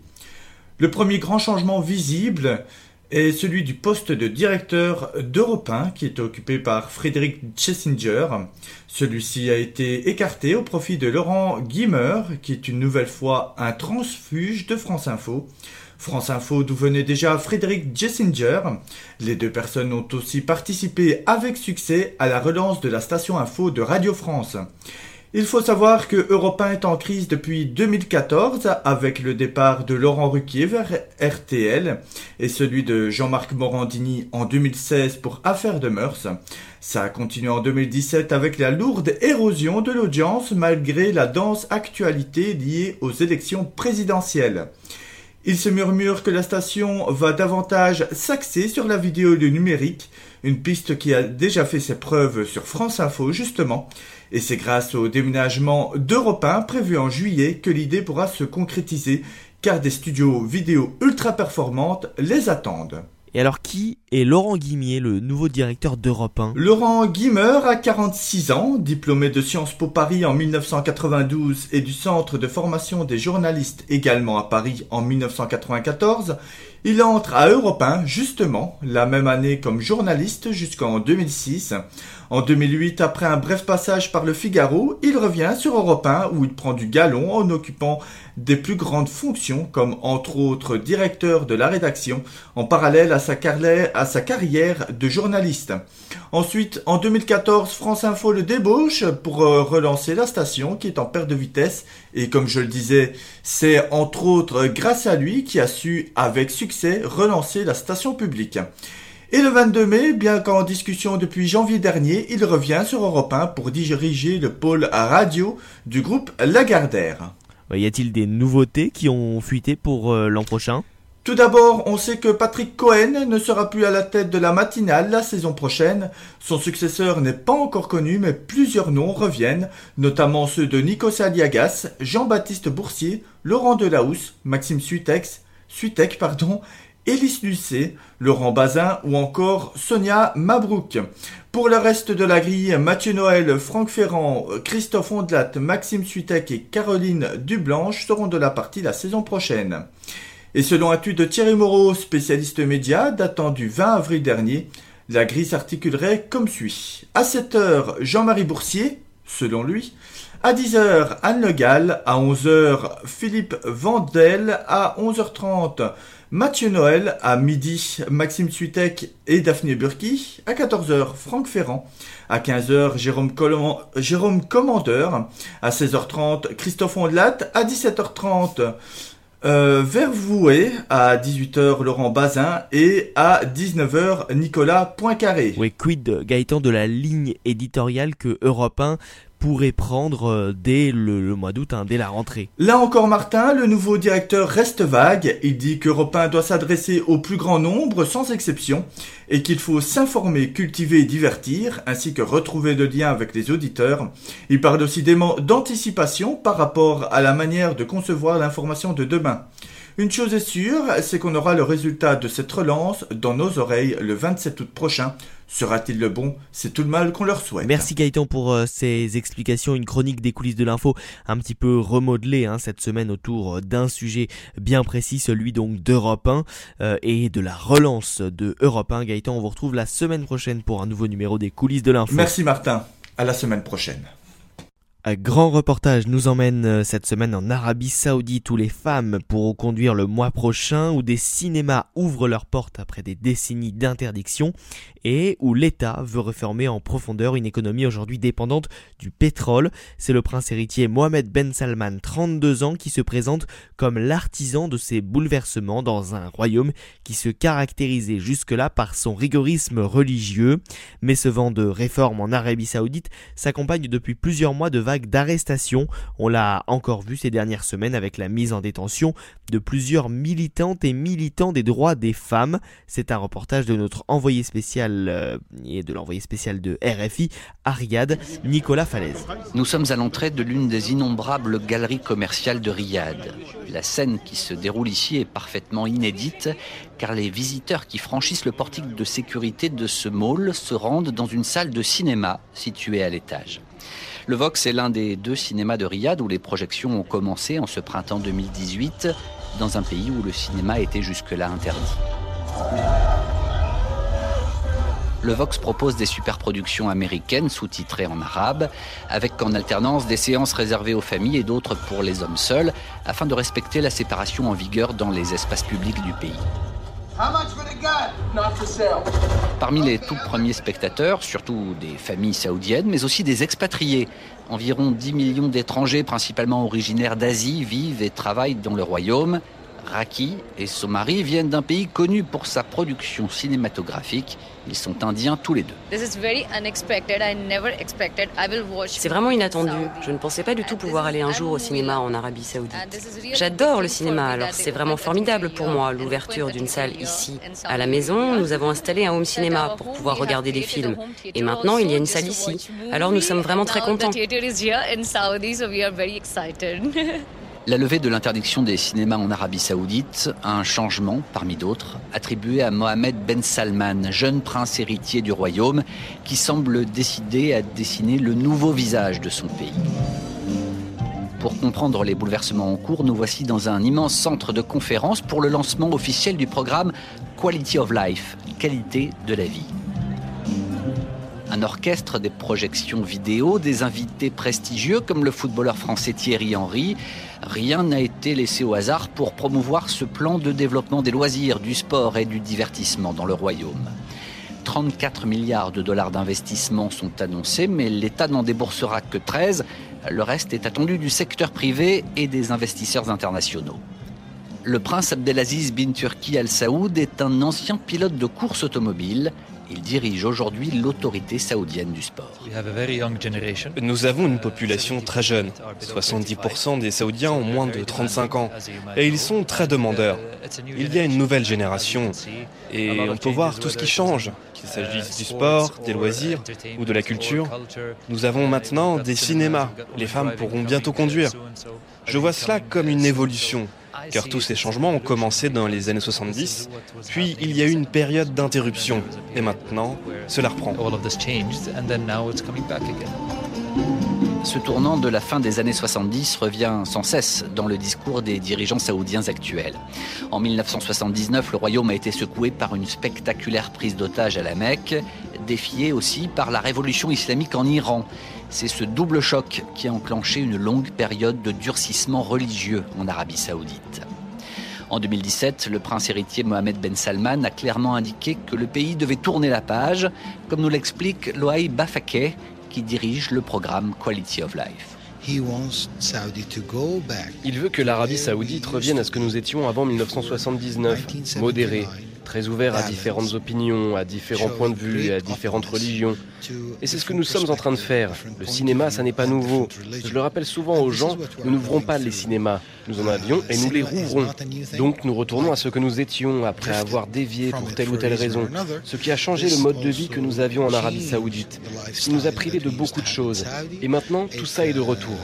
Le premier grand changement visible est celui du poste de directeur d'Europe 1 qui est occupé par Frédéric Chessinger. Celui-ci a été écarté au profit de Laurent Guimer qui est une nouvelle fois un transfuge de France Info. France Info d'où venait déjà Frédéric Jessinger. Les deux personnes ont aussi participé avec succès à la relance de la station info de Radio France. Il faut savoir que Europe 1 est en crise depuis 2014 avec le départ de Laurent Ruquier vers RTL et celui de Jean-Marc Morandini en 2016 pour Affaires de mœurs. Ça a continué en 2017 avec la lourde érosion de l'audience malgré la dense actualité liée aux élections présidentielles. Il se murmure que la station va davantage s'axer sur la vidéo et numérique, une piste qui a déjà fait ses preuves sur France Info justement, et c'est grâce au déménagement d'Europe 1 prévu en juillet que l'idée pourra se concrétiser, car des studios vidéo ultra performantes les attendent. Et alors qui est Laurent Guimier, le nouveau directeur d'Europe 1 Laurent Guimer a 46 ans, diplômé de Sciences Po Paris en 1992 et du Centre de formation des journalistes également à Paris en 1994. Il entre à Europe 1 justement la même année comme journaliste jusqu'en 2006. En 2008, après un bref passage par le Figaro, il revient sur Europe 1 où il prend du galon en occupant des plus grandes fonctions comme entre autres directeur de la rédaction en parallèle à sa, carrière de journaliste. Ensuite, en 2014, France Info le débauche pour euh, relancer la station qui est en perte de vitesse et comme je le disais, c'est entre autres grâce à lui qui a su avec succès relancer la station publique. Et le 22 mai, bien qu'en discussion depuis janvier dernier, il revient sur Europe 1 pour diriger le pôle à radio du groupe Lagardère. Y a-t-il des nouveautés qui ont fuité pour euh, l'an prochain? Tout d'abord, on sait que Patrick Cohen ne sera plus à la tête de la matinale la saison prochaine. Son successeur n'est pas encore connu, mais plusieurs noms reviennent, notamment ceux de Nikos Aliagas, Jean-Baptiste Boursier, Laurent Delahousse, Maxime Suitex, Suitec, pardon, Élise Lucet, Laurent Bazin ou encore Sonia Mabrouk. Pour le reste de la grille, Mathieu Noël, Franck Ferrand, Christophe Ondelat, Maxime Suitec et Caroline Dublanche seront de la partie la saison prochaine. Et selon un tweet de Thierry Moreau, spécialiste média, datant du 20 avril dernier, la grille s'articulerait comme suit. À 7h, Jean-Marie Boursier, selon lui. À 10h, Anne Le Gall. À 11h, Philippe Vandel. À 11h30, Mathieu Noël. À midi, Maxime Suitec et Daphné Burki. À 14h, Franck Ferrand. À 15h, Jérôme, Jérôme Commandeur. À 16h30, Christophe Ondelat. À 17h30, euh, Vervoué à 18h Laurent Bazin et à 19h Nicolas Poincaré. Oui, quid Gaëtan de la ligne éditoriale que Europe 1 pourrait prendre euh, dès le, mois d'août, hein, dès la rentrée. Là encore Martin, le nouveau directeur reste vague. Il dit qu'Europe 1 doit s'adresser au plus grand nombre sans exception et qu'il faut s'informer, cultiver et divertir ainsi que retrouver le lien avec les auditeurs. Il parle aussi d'anticipation par rapport à la manière de concevoir l'information de demain. Une chose est sûre, c'est qu'on aura le résultat de cette relance dans nos oreilles le 27 août prochain. Sera-t-il le bon? C'est tout le mal qu'on leur souhaite. Merci Gaëtan pour euh, ces explications, une chronique des coulisses de l'info un petit peu remodelée hein, cette semaine autour d'un sujet bien précis, celui donc d'Europe 1 euh, et de la relance de Europe 1. Gaëtan, on vous retrouve la semaine prochaine pour un nouveau numéro des coulisses de l'info. Merci Martin, à la semaine prochaine. Un grand reportage nous emmène euh, cette semaine en Arabie Saoudite où les femmes pourront conduire le mois prochain, où des cinémas ouvrent leurs portes après des décennies d'interdiction et où l'État veut reformer en profondeur une économie aujourd'hui dépendante du pétrole. C'est le prince héritier Mohamed Ben Salman, 32 ans, qui se présente comme l'artisan de ces bouleversements dans un royaume qui se caractérisait jusque-là par son rigorisme religieux. Mais ce vent de réforme en Arabie Saoudite s'accompagne depuis plusieurs mois de vagues d'arrestations. On l'a encore vu ces dernières semaines avec la mise en détention de plusieurs militantes et militants des droits des femmes. C'est un reportage de notre envoyé spécial euh, et de l'envoyé spécial de RFI, Ariad, Nicolas Falaise. Nous sommes à l'entrée de l'une des innombrables galeries commerciales de Riyad. La scène qui se déroule ici est parfaitement inédite car les visiteurs qui franchissent le portique de sécurité de ce mall se rendent dans une salle de cinéma située à l'étage. Le Vox est l'un des deux cinémas de Riyad où les projections ont commencé en ce printemps 2018 dans un pays où le cinéma était jusque-là interdit. Le Vox propose des superproductions américaines sous-titrées en arabe, avec en alternance des séances réservées aux familles et d'autres pour les hommes seuls, afin de respecter la séparation en vigueur dans les espaces publics du pays. Parmi les tout premiers spectateurs, surtout des familles saoudiennes, mais aussi des expatriés. Environ 10 millions d'étrangers, principalement originaires d'Asie, vivent et travaillent dans le royaume. Raki et son mari viennent d'un pays connu pour sa production cinématographique. Ils sont indiens tous les deux. C'est vraiment inattendu. Je ne pensais pas du tout pouvoir aller un jour au cinéma en Arabie Saoudite. J'adore le cinéma, alors c'est vraiment formidable pour moi l'ouverture d'une salle ici. À la maison, nous avons installé un home cinéma pour pouvoir regarder des films. Et maintenant, il y a une salle ici. Alors nous sommes vraiment très contents. La levée de l'interdiction des cinémas en Arabie Saoudite, un changement parmi d'autres, attribué à Mohamed Ben Salman, jeune prince héritier du royaume, qui semble décidé à dessiner le nouveau visage de son pays. Pour comprendre les bouleversements en cours, nous voici dans un immense centre de conférence pour le lancement officiel du programme Quality of Life, qualité de la vie un orchestre, des projections vidéo, des invités prestigieux comme le footballeur français Thierry Henry. Rien n'a été laissé au hasard pour promouvoir ce plan de développement des loisirs, du sport et du divertissement dans le royaume. 34 milliards de dollars d'investissement sont annoncés, mais l'État n'en déboursera que 13. Le reste est attendu du secteur privé et des investisseurs internationaux. Le prince Abdelaziz bin Turki Al Saoud est un ancien pilote de course automobile. Il dirige aujourd'hui l'autorité saoudienne du sport. Nous avons une population très jeune. 70% des Saoudiens ont moins de 35 ans. Et ils sont très demandeurs. Il y a une nouvelle génération. Et on peut voir tout ce qui change, qu'il s'agisse du sport, des loisirs ou de la culture. Nous avons maintenant des cinémas. Les femmes pourront bientôt conduire. Je vois cela comme une évolution car tous ces changements ont commencé dans les années 70, puis il y a eu une période d'interruption, et maintenant, cela reprend. Ce tournant de la fin des années 70 revient sans cesse dans le discours des dirigeants saoudiens actuels. En 1979, le royaume a été secoué par une spectaculaire prise d'otage à la Mecque, défiée aussi par la révolution islamique en Iran. C'est ce double choc qui a enclenché une longue période de durcissement religieux en Arabie saoudite. En 2017, le prince héritier Mohamed Ben Salman a clairement indiqué que le pays devait tourner la page, comme nous l'explique Loaï Bafakeh, qui dirige le programme Quality of Life. Il veut que l'Arabie saoudite revienne à ce que nous étions avant 1979, modéré, très ouvert à différentes opinions, à différents points de vue à différentes religions. Et c'est ce que nous sommes en train de faire. Le cinéma, ça n'est pas nouveau. Je le rappelle souvent aux gens, nous n'ouvrons pas les cinémas. Nous en avions et nous les rouvrons. Donc nous retournons à ce que nous étions après avoir dévié pour telle ou telle raison. Ce qui a changé le mode de vie que nous avions en Arabie Saoudite. Ce qui nous a privé de beaucoup de choses. Et maintenant, tout ça est de retour.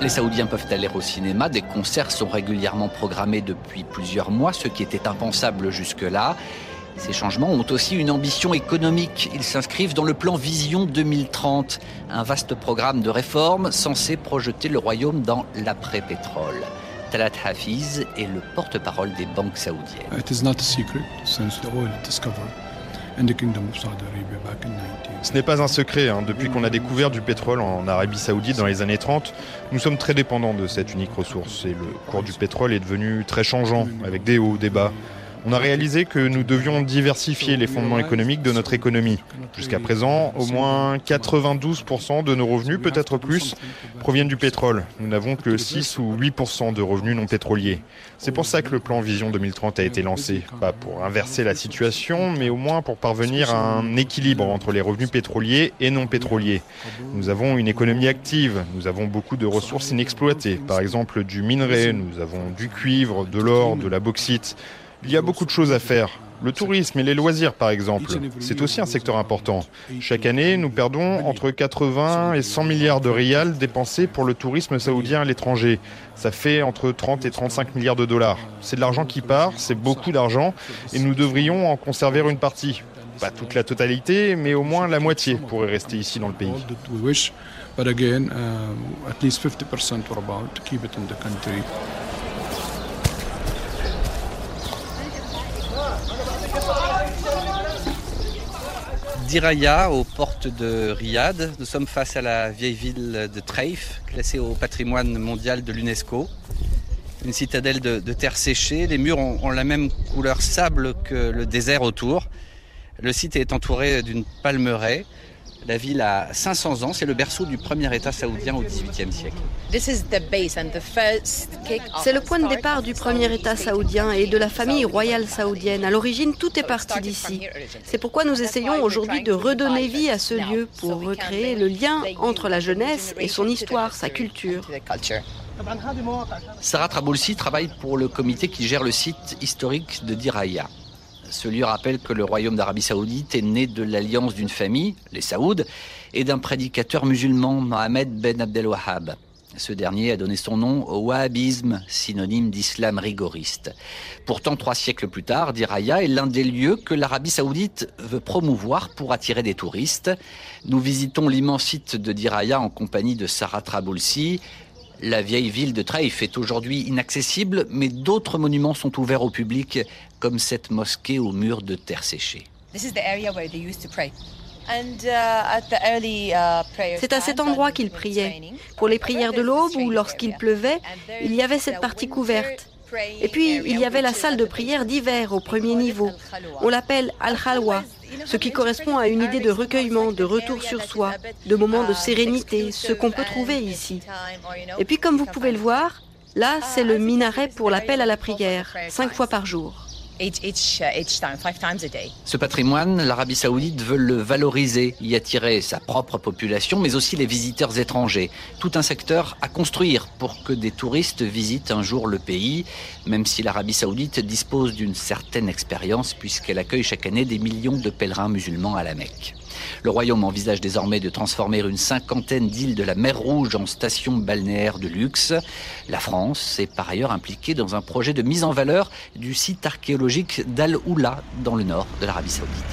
Les Saoudiens peuvent aller au cinéma, des concerts sont régulièrement programmés depuis plusieurs mois, ce qui était impensable jusque-là. Ces changements ont aussi une ambition économique. Ils s'inscrivent dans le plan Vision 2030, un vaste programme de réformes censé projeter le royaume dans l'après-pétrole. Talat Hafiz est le porte-parole des banques saoudiennes. Ce n'est pas un secret, hein. depuis qu'on a découvert du pétrole en Arabie Saoudite dans les années 30, nous sommes très dépendants de cette unique ressource et le cours du pétrole est devenu très changeant, avec des hauts, des bas. On a réalisé que nous devions diversifier les fondements économiques de notre économie. Jusqu'à présent, au moins 92% de nos revenus, peut-être plus, proviennent du pétrole. Nous n'avons que 6 ou 8% de revenus non pétroliers. C'est pour ça que le plan Vision 2030 a été lancé. Pas pour inverser la situation, mais au moins pour parvenir à un équilibre entre les revenus pétroliers et non pétroliers. Nous avons une économie active, nous avons beaucoup de ressources inexploitées, par exemple du minerai, nous avons du cuivre, de l'or, de la bauxite. Il y a beaucoup de choses à faire. Le tourisme et les loisirs, par exemple, c'est aussi un secteur important. Chaque année, nous perdons entre 80 et 100 milliards de rials dépensés pour le tourisme saoudien à l'étranger. Ça fait entre 30 et 35 milliards de dollars. C'est de l'argent qui part, c'est beaucoup d'argent, et nous devrions en conserver une partie. Pas toute la totalité, mais au moins la moitié pourrait rester ici dans le pays. Diraya, aux portes de Riyad. Nous sommes face à la vieille ville de Treif, classée au patrimoine mondial de l'UNESCO. Une citadelle de, terre séchée. Les murs ont, la même couleur sable que le désert autour. Le site est entouré d'une palmeraie. La ville a 500 ans, c'est le berceau du premier État saoudien au XVIIIe siècle. C'est le point de départ du premier État saoudien et de la famille royale saoudienne. À l'origine, tout est parti d'ici. C'est pourquoi nous essayons aujourd'hui de redonner vie à ce lieu pour recréer le lien entre la jeunesse et son histoire, sa culture. Sarah Traboulsi travaille pour le comité qui gère le site historique de Diraya. Ce lieu rappelle que le royaume d'Arabie saoudite est né de l'alliance d'une famille, les Saouds, et d'un prédicateur musulman, Mohamed Ben Abdel Wahhab. Ce dernier a donné son nom au wahhabisme, synonyme d'islam rigoriste. Pourtant, trois siècles plus tard, Diraya est l'un des lieux que l'Arabie saoudite veut promouvoir pour attirer des touristes. Nous visitons l'immense site de Diraya en compagnie de Sarah Traboulsi, la vieille ville de Traïf est aujourd'hui inaccessible, mais d'autres monuments sont ouverts au public, comme cette mosquée aux murs de terre séchée. C'est à cet endroit qu'ils priaient. Pour les prières de l'aube ou lorsqu'il pleuvait, il y avait cette partie couverte. Et puis, il y avait la salle de prière d'hiver au premier niveau. On l'appelle Al-Khalwa, ce qui correspond à une idée de recueillement, de retour sur soi, de moments de sérénité, ce qu'on peut trouver ici. Et puis, comme vous pouvez le voir, là, c'est le minaret pour l'appel à la prière, cinq fois par jour. Ce patrimoine, l'Arabie saoudite veut le valoriser, y attirer sa propre population, mais aussi les visiteurs étrangers. Tout un secteur à construire pour que des touristes visitent un jour le pays, même si l'Arabie saoudite dispose d'une certaine expérience puisqu'elle accueille chaque année des millions de pèlerins musulmans à la Mecque. Le royaume envisage désormais de transformer une cinquantaine d'îles de la mer Rouge en stations balnéaires de luxe. La France est par ailleurs impliquée dans un projet de mise en valeur du site archéologique d'Al-Oula dans le nord de l'Arabie saoudite.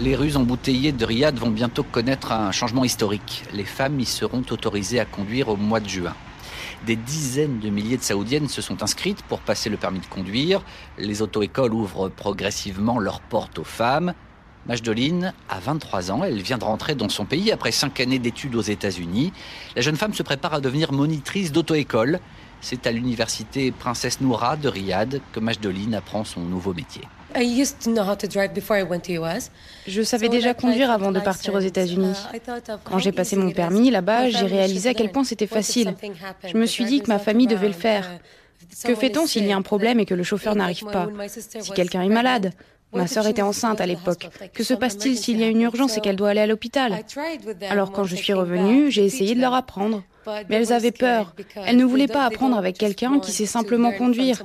Les rues embouteillées de Riyad vont bientôt connaître un changement historique. Les femmes y seront autorisées à conduire au mois de juin. Des dizaines de milliers de Saoudiennes se sont inscrites pour passer le permis de conduire. Les auto-écoles ouvrent progressivement leurs portes aux femmes. Majdoline a 23 ans, elle vient de rentrer dans son pays après 5 années d'études aux États-Unis. La jeune femme se prépare à devenir monitrice d'auto-école. C'est à l'université Princesse Noura de Riyad que Majdoline apprend son nouveau métier. Je savais déjà conduire avant de partir aux États-Unis. Quand j'ai passé mon permis là-bas, j'ai réalisé à quel point c'était facile. Je me suis dit que ma famille devait le faire. Que fait-on s'il y a un problème et que le chauffeur n'arrive pas Si quelqu'un est malade Ma sœur était enceinte à l'époque. Que se passe-t-il s'il y a une urgence et qu'elle doit aller à l'hôpital Alors quand je suis revenue, j'ai essayé de leur apprendre. Mais elles avaient peur. Elles ne voulaient pas apprendre avec quelqu'un qui sait simplement conduire.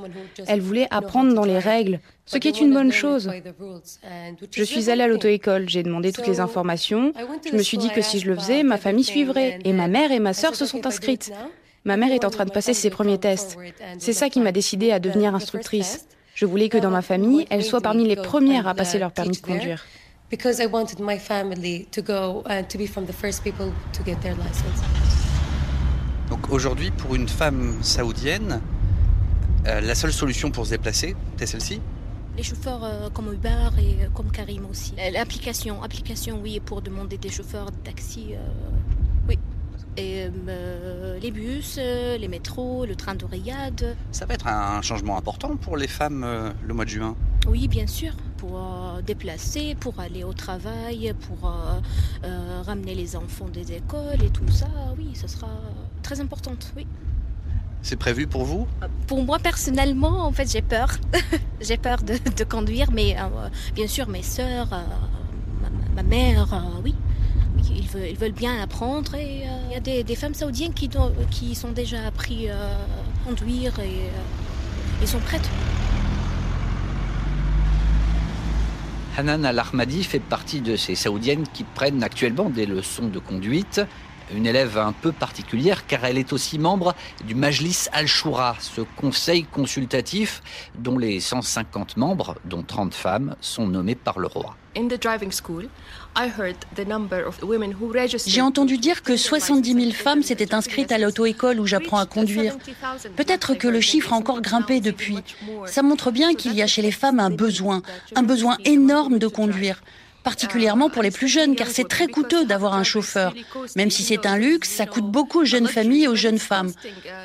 Elles voulaient apprendre dans les règles, ce qui est une bonne chose. Je suis allée à l'auto-école, j'ai demandé toutes les informations. Je me suis dit que si je le faisais, ma famille suivrait. Et ma mère et ma sœur se sont inscrites. Ma mère est en train de passer ses premiers tests. C'est ça qui m'a décidée à devenir instructrice. Je voulais que dans ma famille, elles soient parmi les premières à passer leur permis de conduire. Donc aujourd'hui, pour une femme saoudienne, euh, la seule solution pour se déplacer, c'est celle-ci les chauffeurs euh, comme Uber et euh, comme Karim aussi. L'application, application, oui, pour demander des chauffeurs de taxi. Et euh, les bus, euh, les métros, le train de Riyad. Ça va être un changement important pour les femmes euh, le mois de juin Oui, bien sûr. Pour déplacer, pour aller au travail, pour ramener les enfants des écoles et tout ça, oui, ce sera très important, oui. C'est prévu pour vous? Pour moi personnellement, en fait, j'ai peur. j'ai peur de, conduire, mais bien sûr, mes sœurs, ma, mère, oui ils veulent, bien apprendre. Et euh, il y a des, femmes saoudiennes qui, qui sont déjà appris à conduire et, euh, sont prêtes. Hanan Al-Ahmadi fait partie de ces saoudiennes qui prennent actuellement des leçons de conduite. Une élève un peu particulière car elle est aussi membre du Majlis Al-Shura, ce conseil consultatif dont les 150 membres, dont 30 femmes, sont nommés par le roi. J'ai entendu dire que 70 000 femmes s'étaient inscrites à l'auto-école où j'apprends à conduire. Peut-être que le chiffre a encore grimpé depuis. Ça montre bien qu'il y a chez les femmes un besoin, un besoin énorme de conduire particulièrement pour les plus jeunes, car c'est très coûteux d'avoir un chauffeur. Même si c'est un luxe, ça coûte beaucoup aux jeunes familles et aux jeunes femmes.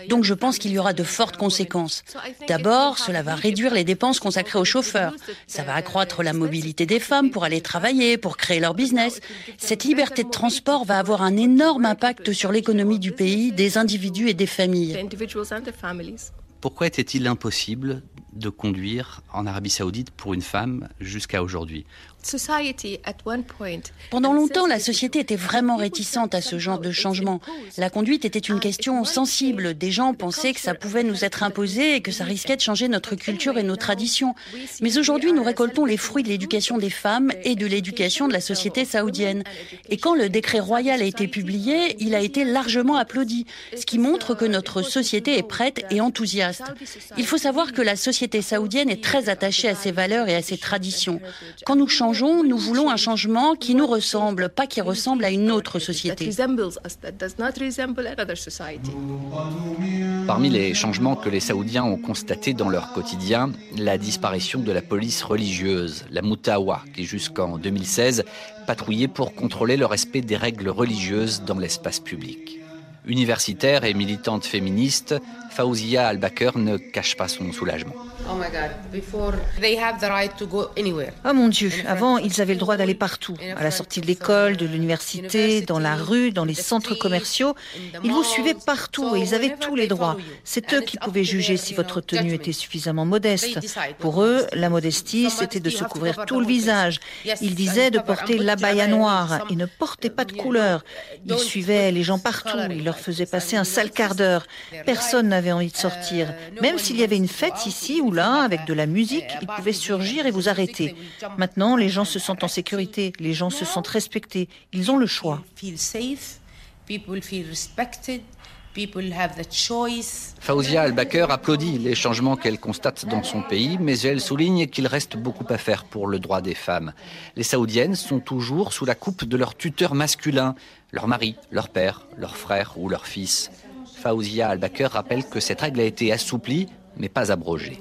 Donc je pense qu'il y aura de fortes conséquences. D'abord, cela va réduire les dépenses consacrées aux chauffeurs. Ça va accroître la mobilité des femmes pour aller travailler, pour créer leur business. Cette liberté de transport va avoir un énorme impact sur l'économie du pays, des individus et des familles. Pourquoi était-il impossible de conduire en Arabie saoudite pour une femme jusqu'à aujourd'hui? Pendant longtemps, la société était vraiment réticente à ce genre de changement. La conduite était une question sensible. Des gens pensaient que ça pouvait nous être imposé et que ça risquait de changer notre culture et nos traditions. Mais aujourd'hui, nous récoltons les fruits de l'éducation des femmes et de l'éducation de la société saoudienne. Et quand le décret royal a été publié, il a été largement applaudi, ce qui montre que notre société est prête et enthousiaste. Il faut savoir que la société saoudienne est très attachée à ses valeurs et à ses traditions. Quand nous changeons nous voulons un changement qui nous ressemble, pas qui ressemble à une autre société. Parmi les changements que les Saoudiens ont constatés dans leur quotidien, la disparition de la police religieuse, la Moutawa, qui jusqu'en 2016 patrouillait pour contrôler le respect des règles religieuses dans l'espace public. Universitaire et militante féministe, Faouzia Al-Bakr ne cache pas son soulagement. Oh mon Dieu, avant, ils avaient le droit d'aller partout, à la sortie de l'école, de l'université, dans la rue, dans les centres commerciaux. Ils vous suivaient partout et ils avaient tous les droits. C'est eux qui pouvaient juger si votre tenue était suffisamment modeste. Pour eux, la modestie, c'était de se couvrir tout le visage. Ils disaient de porter l'abaya noire et ne porter pas de couleur. Ils suivaient les gens partout, ils leur faisaient passer un sale quart d'heure. Personne n'avait envie de sortir. Même s'il y avait une fête ici ou là, avec de la musique, ils pouvaient surgir et vous arrêter. Maintenant, les gens se sentent en sécurité, les gens se sentent respectés, ils ont le choix. Faouzia Al-Bakr applaudit les changements qu'elle constate dans son pays, mais elle souligne qu'il reste beaucoup à faire pour le droit des femmes. Les Saoudiennes sont toujours sous la coupe de leur tuteur masculin, leur mari, leur père, leur frère ou leur fils. Faouzia Al-Bakr rappelle que cette règle a été assouplie mais pas abrogé.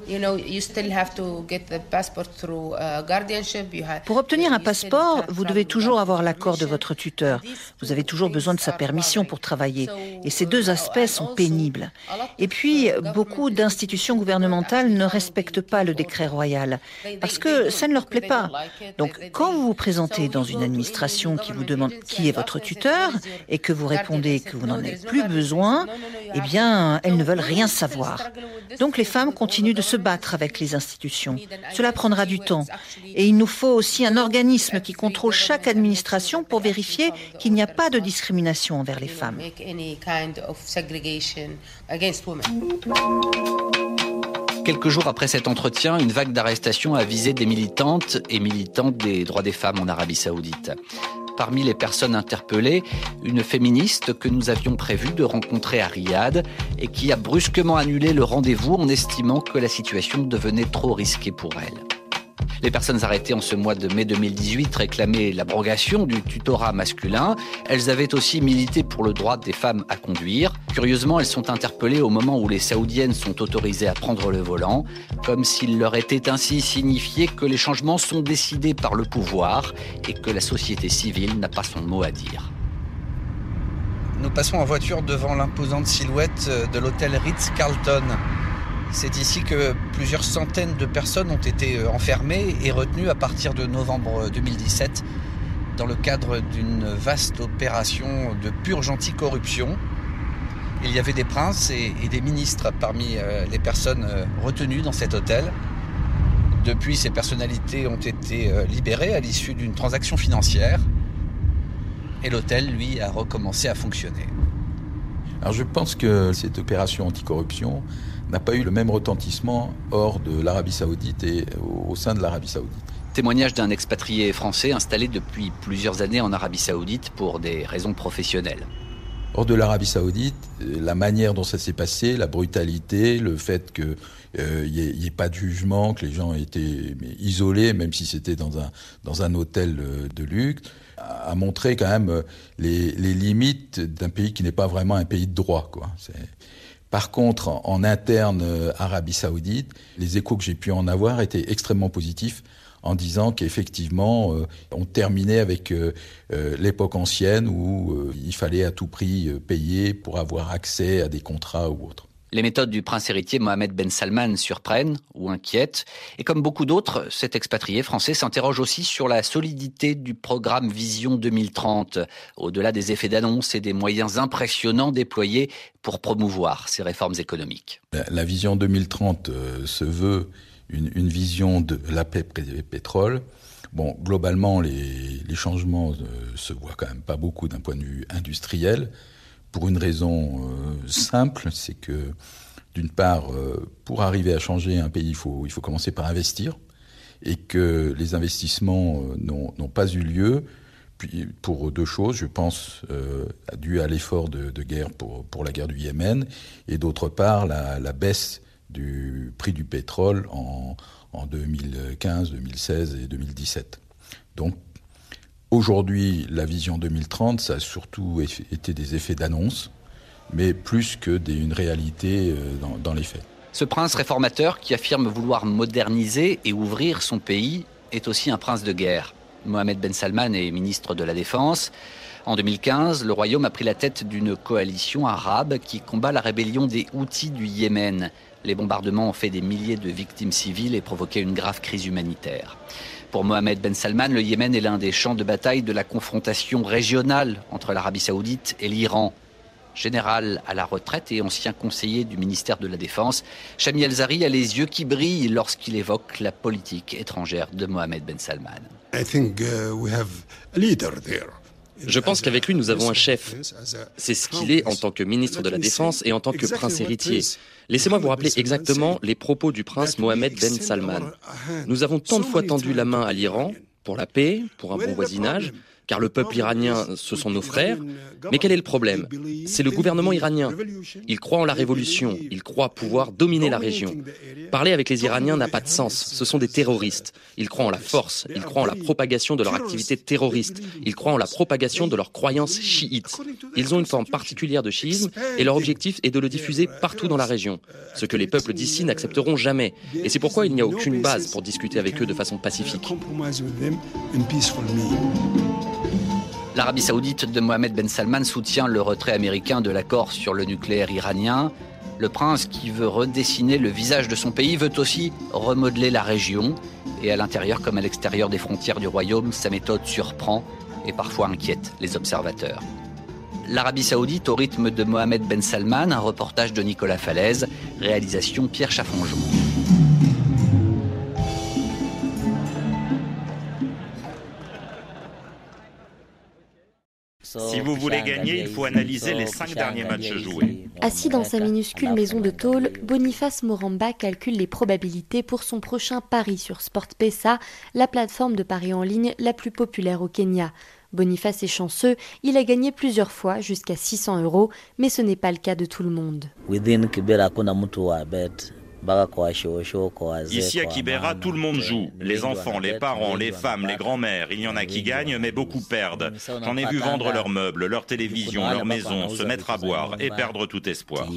Pour obtenir un passeport, vous devez toujours avoir l'accord de votre tuteur. Vous avez toujours besoin de sa permission pour travailler. Et ces deux aspects sont pénibles. Et puis, beaucoup d'institutions gouvernementales ne respectent pas le décret royal parce que ça ne leur plaît pas. Donc, quand vous vous présentez dans une administration qui vous demande qui est votre tuteur et que vous répondez que vous n'en avez plus besoin, eh bien, elles ne veulent rien savoir. Donc, les femmes continuent de se battre avec les institutions. Cela prendra du temps. Et il nous faut aussi un organisme qui contrôle chaque administration pour vérifier qu'il n'y a pas de discrimination envers les femmes. Quelques jours après cet entretien, une vague d'arrestations a visé des militantes et militants des droits des femmes en Arabie saoudite. Parmi les personnes interpellées, une féministe que nous avions prévu de rencontrer à Riyad et qui a brusquement annulé le rendez-vous en estimant que la situation devenait trop risquée pour elle. Les personnes arrêtées en ce mois de mai 2018 réclamaient l'abrogation du tutorat masculin. Elles avaient aussi milité pour le droit des femmes à conduire. Curieusement, elles sont interpellées au moment où les saoudiennes sont autorisées à prendre le volant, comme s'il leur était ainsi signifié que les changements sont décidés par le pouvoir et que la société civile n'a pas son mot à dire. Nous passons en voiture devant l'imposante silhouette de l'hôtel Ritz-Carlton. C'est ici que plusieurs centaines de personnes ont été euh, enfermées et retenues à partir de novembre 2017 dans le cadre d'une vaste opération de purge anticorruption. Il y avait des princes et, des ministres parmi euh, les personnes euh, retenues dans cet hôtel. Depuis, ces personnalités ont été libérées à l'issue d'une transaction financière et l'hôtel, lui, a recommencé à fonctionner. Alors je pense que cette opération anticorruption n'a pas eu le même retentissement hors de l'Arabie saoudite et au sein de l'Arabie saoudite. Témoignage d'un expatrié français installé depuis plusieurs années en Arabie saoudite pour des raisons professionnelles. Hors de l'Arabie saoudite, la manière dont ça s'est passé, la brutalité, le fait qu'il n'y euh, ait, pas de jugement, que les gens étaient isolés, même si c'était dans un, dans un hôtel euh, de luxe, a montré quand même euh, les, les limites d'un pays qui n'est pas vraiment un pays de droit. Quoi. Par contre, en, interne euh, Arabie Saoudite, les échos que j'ai pu en avoir étaient extrêmement positifs en disant qu'effectivement, euh, on terminait avec euh, l'époque ancienne où il fallait à tout prix payer pour avoir accès à des contrats ou autres. Les méthodes du prince héritier Mohamed Ben Salman surprennent ou inquiètent. Et comme beaucoup d'autres, cet expatrié français s'interroge aussi sur la solidité du programme Vision 2030, au-delà des effets d'annonce et des moyens impressionnants déployés pour promouvoir ces réformes économiques. La, Vision 2030 euh, se veut une, vision de la paix pétrole. Bon, globalement, les, changements euh, se voient quand même pas beaucoup d'un point de vue industriel pour une raison euh, simple, c'est que d'une part, euh, pour arriver à changer un pays, il faut, il faut commencer par investir, et que les investissements euh, n'ont pas eu lieu puis pour deux choses, je pense, dû à l'effort de, guerre pour, pour la guerre du Yémen, et d'autre part, la, la, baisse du prix du pétrole en, en 2015, 2016 et 2017. Donc Aujourd'hui, la vision 2030, ça a surtout été des effets d'annonce, mais plus que une réalité euh, dans, dans les faits. Ce prince réformateur qui affirme vouloir moderniser et ouvrir son pays est aussi un prince de guerre. Mohamed Ben Salman est ministre de la Défense. En 2015, le royaume a pris la tête d'une coalition arabe qui combat la rébellion des Houthis du Yémen. Les bombardements ont fait des milliers de victimes civiles et provoqué une grave crise humanitaire. Pour Mohamed Ben Salman, le Yémen est l'un des champs de bataille de la confrontation régionale entre l'Arabie saoudite et l'Iran. Général à la retraite et ancien conseiller du ministère de la Défense, Shami El-Zari a les yeux qui brillent lorsqu'il évoque la politique étrangère de Mohamed Ben Salman. Je pense qu'avec lui, nous avons un chef. C'est ce qu'il est en tant que ministre de la Défense et en tant que prince héritier. Laissez-moi vous rappeler exactement les propos du prince Mohamed Ben Salman. Nous avons tant de fois tendu la main à l'Iran pour la paix, pour un bon voisinage, car le peuple iranien, ce sont nos frères. Mais quel est le problème? C'est le gouvernement iranien. Il croit en la révolution, il croit pouvoir dominer la région. Parler avec les Iraniens n'a pas de sens, ce sont des terroristes. Ils croient en la force, ils croient en la propagation de leur activité terroriste, ils croient en la propagation de leurs croyances chiites. Ils ont une forme particulière de chiisme et leur objectif est de le diffuser partout dans la région, ce que les peuples d'ici n'accepteront jamais. Et c'est pourquoi il n'y a aucune base pour discuter avec eux de façon pacifique. L'Arabie saoudite de Mohamed Ben Salman soutient le retrait américain de l'accord sur le nucléaire iranien. Le prince, qui veut redessiner le visage de son pays, veut aussi remodeler la région. Et à l'intérieur comme à l'extérieur des frontières du royaume, sa méthode surprend et parfois inquiète les observateurs. L'Arabie saoudite au rythme de Mohamed Ben Salman, un reportage de Nicolas Falaise, réalisation Pierre Chaffonjon. Si vous voulez gagner, il faut analyser les cinq derniers matchs joués. Assis dans sa minuscule maison de tôle, Boniface Moramba calcule les probabilités pour son prochain pari sur SportPesa, la plateforme de paris en ligne la plus populaire au Kenya. Boniface est chanceux, il a gagné plusieurs fois jusqu'à 600 euros, mais ce n'est pas le cas de tout le monde. Ici à Kibera, tout le monde joue. Les enfants, les parents, les femmes, les grands-mères. Il y en a qui gagnent, mais beaucoup perdent. J'en ai vu vendre leurs meubles, leur télévision, leur maison, se mettre à boire et perdre tout espoir.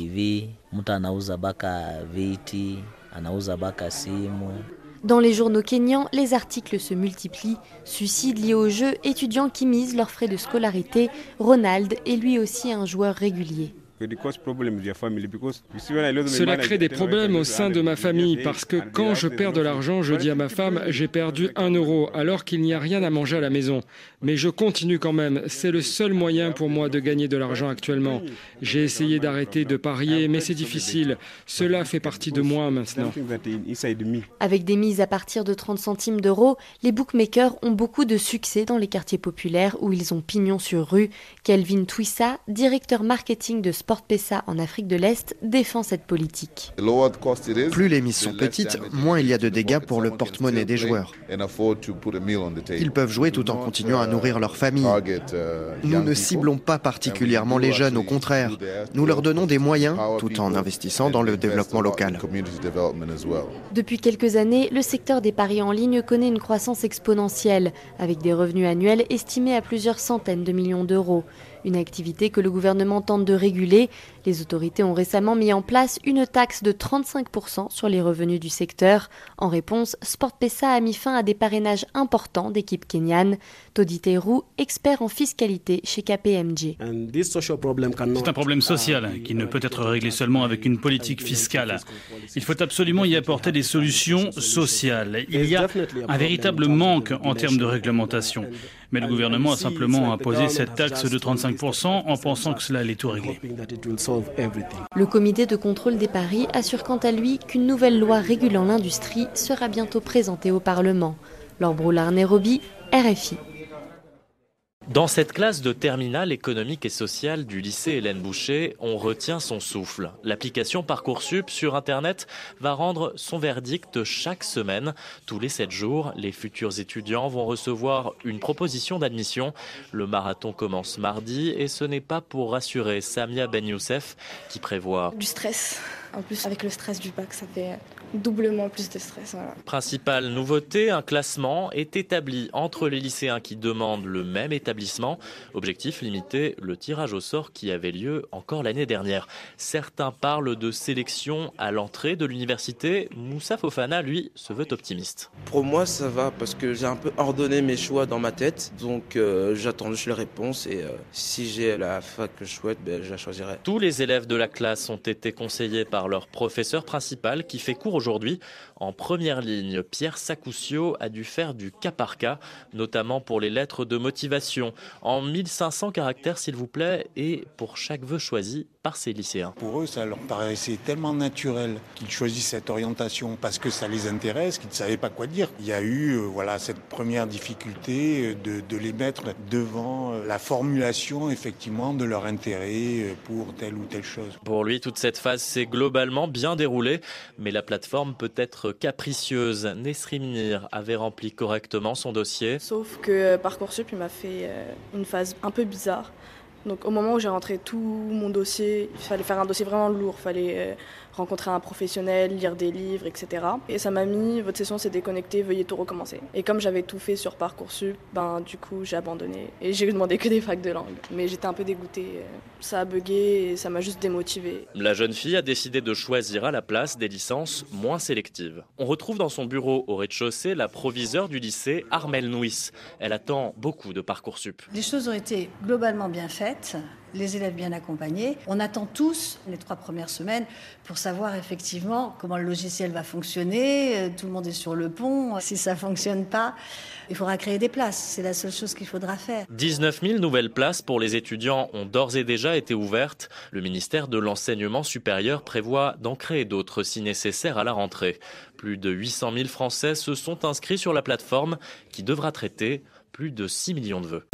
Dans les journaux kenyans, les articles se multiplient. Suicides liés au jeu, étudiants qui misent leurs frais de scolarité. Ronald est lui aussi un joueur régulier. Cela crée des problèmes au sein de ma famille parce que quand je perds de l'argent, je dis à ma femme j'ai perdu un euro alors qu'il n'y a rien à manger à la maison. Mais je continue quand même. C'est le seul moyen pour moi de gagner de l'argent actuellement. J'ai essayé d'arrêter de parier, mais c'est difficile. Cela fait partie de moi maintenant. Avec des mises à partir de 30 centimes d'euros, les bookmakers ont beaucoup de succès dans les quartiers populaires où ils ont pignon sur rue. Kelvin Twissa, directeur marketing de SportPesa en Afrique de l'Est, défend cette politique. Plus les mises sont petites, moins il y a de dégâts pour le porte-monnaie des joueurs. Ils peuvent jouer tout en continuant à nourrir leur famille. Nous ne ciblons pas particulièrement les jeunes, au contraire. Nous leur donnons des moyens tout en investissant dans le développement local. Depuis quelques années, le secteur des paris en ligne connaît une croissance exponentielle, avec des revenus annuels estimés à plusieurs centaines de millions d'euros. Une activité que le gouvernement tente de réguler. Les autorités ont récemment mis en place une taxe de 35% sur les revenus du secteur. En réponse, SportPesa a mis fin à des parrainages importants d'équipes kenyanes. Todi Teru, expert en fiscalité chez KPMG. C'est un problème social qui ne peut être réglé seulement avec une politique fiscale. Il faut absolument y apporter des solutions sociales. Il y a un véritable manque en termes de réglementation. Mais le gouvernement a simplement imposé cette taxe de 35% en pensant que cela allait tout régler. Le comité de contrôle des paris assure quant à lui qu'une nouvelle loi régulant l'industrie sera bientôt présentée au Parlement. Laure Broulard-Nairobi, RFI. Dans cette classe de terminale économique et sociale du lycée Hélène Boucher, on retient son souffle. L'application Parcoursup sur Internet va rendre son verdict chaque semaine. Tous les 7 jours, les futurs étudiants vont recevoir une proposition d'admission. Le marathon commence mardi et ce n'est pas pour rassurer Samia Ben Youssef qui prévoit du stress. En plus, avec le stress du bac, ça fait doublement plus de stress. Principale nouveauté, un classement est établi entre les lycéens qui demandent le même établissement. Objectif, limiter le tirage au sort qui avait lieu encore l'année dernière. Certains parlent de sélection à l'entrée de l'université. Moussa Fofana, lui, se veut optimiste. Pour moi, ça va parce que j'ai un peu ordonné mes choix dans ma tête. Donc euh, j'attends juste les réponses et euh, si j'ai la fac que je souhaite, ben, je la choisirai. Tous les élèves de la classe ont été conseillés par leur professeur principal qui fait cours aujourd'hui. En première ligne, Pierre Sacoucio a dû faire du cas par cas, notamment pour les lettres de motivation. En 1500 caractères, s'il vous plaît, et pour chaque vœu choisi, par ces lycéens. Pour eux, ça leur paraissait tellement naturel qu'ils choisissent cette orientation parce que ça les intéresse, qu'ils ne savaient pas quoi dire. Il y a eu euh, voilà, cette première difficulté de, de les mettre devant euh, la formulation effectivement de leur intérêt pour telle ou telle chose. Pour lui, toute cette phase s'est globalement bien déroulée, mais la plateforme peut être capricieuse. Nesrim Mir avait rempli correctement son dossier. Sauf que Parcoursup il m'a fait une phase un peu bizarre. Donc au moment où j'ai rentré tout mon dossier, il fallait faire un dossier vraiment lourd, il fallait euh, rencontrer un professionnel, lire des livres, etc. Et ça m'a mis, votre session s'est déconnectée, veuillez tout recommencer. Et comme j'avais tout fait sur Parcoursup, ben du coup j'ai abandonné et j'ai demandé que des facs de langue. Mais j'étais un peu dégoûtée, ça a bugué et ça m'a juste démotivée. La jeune fille a décidé de choisir à la place des licences moins sélectives. On retrouve dans son bureau au rez-de-chaussée la proviseure du lycée Armel Nouis. Elle attend beaucoup de Parcoursup. Les choses ont été globalement bien faites les élèves bien accompagnés. On attend tous les trois premières semaines pour savoir effectivement comment le logiciel va fonctionner. Euh, tout le monde est sur le pont. Si ça fonctionne pas, il faudra créer des places. C'est la seule chose qu'il faudra faire. 19 000 nouvelles places pour les étudiants ont d'ores et déjà été ouvertes. Le ministère de l'Enseignement supérieur prévoit d'en créer d'autres si nécessaire à la rentrée. Plus de 800 000 Français se sont inscrits sur la plateforme qui devra traiter plus de 6 millions de vœux.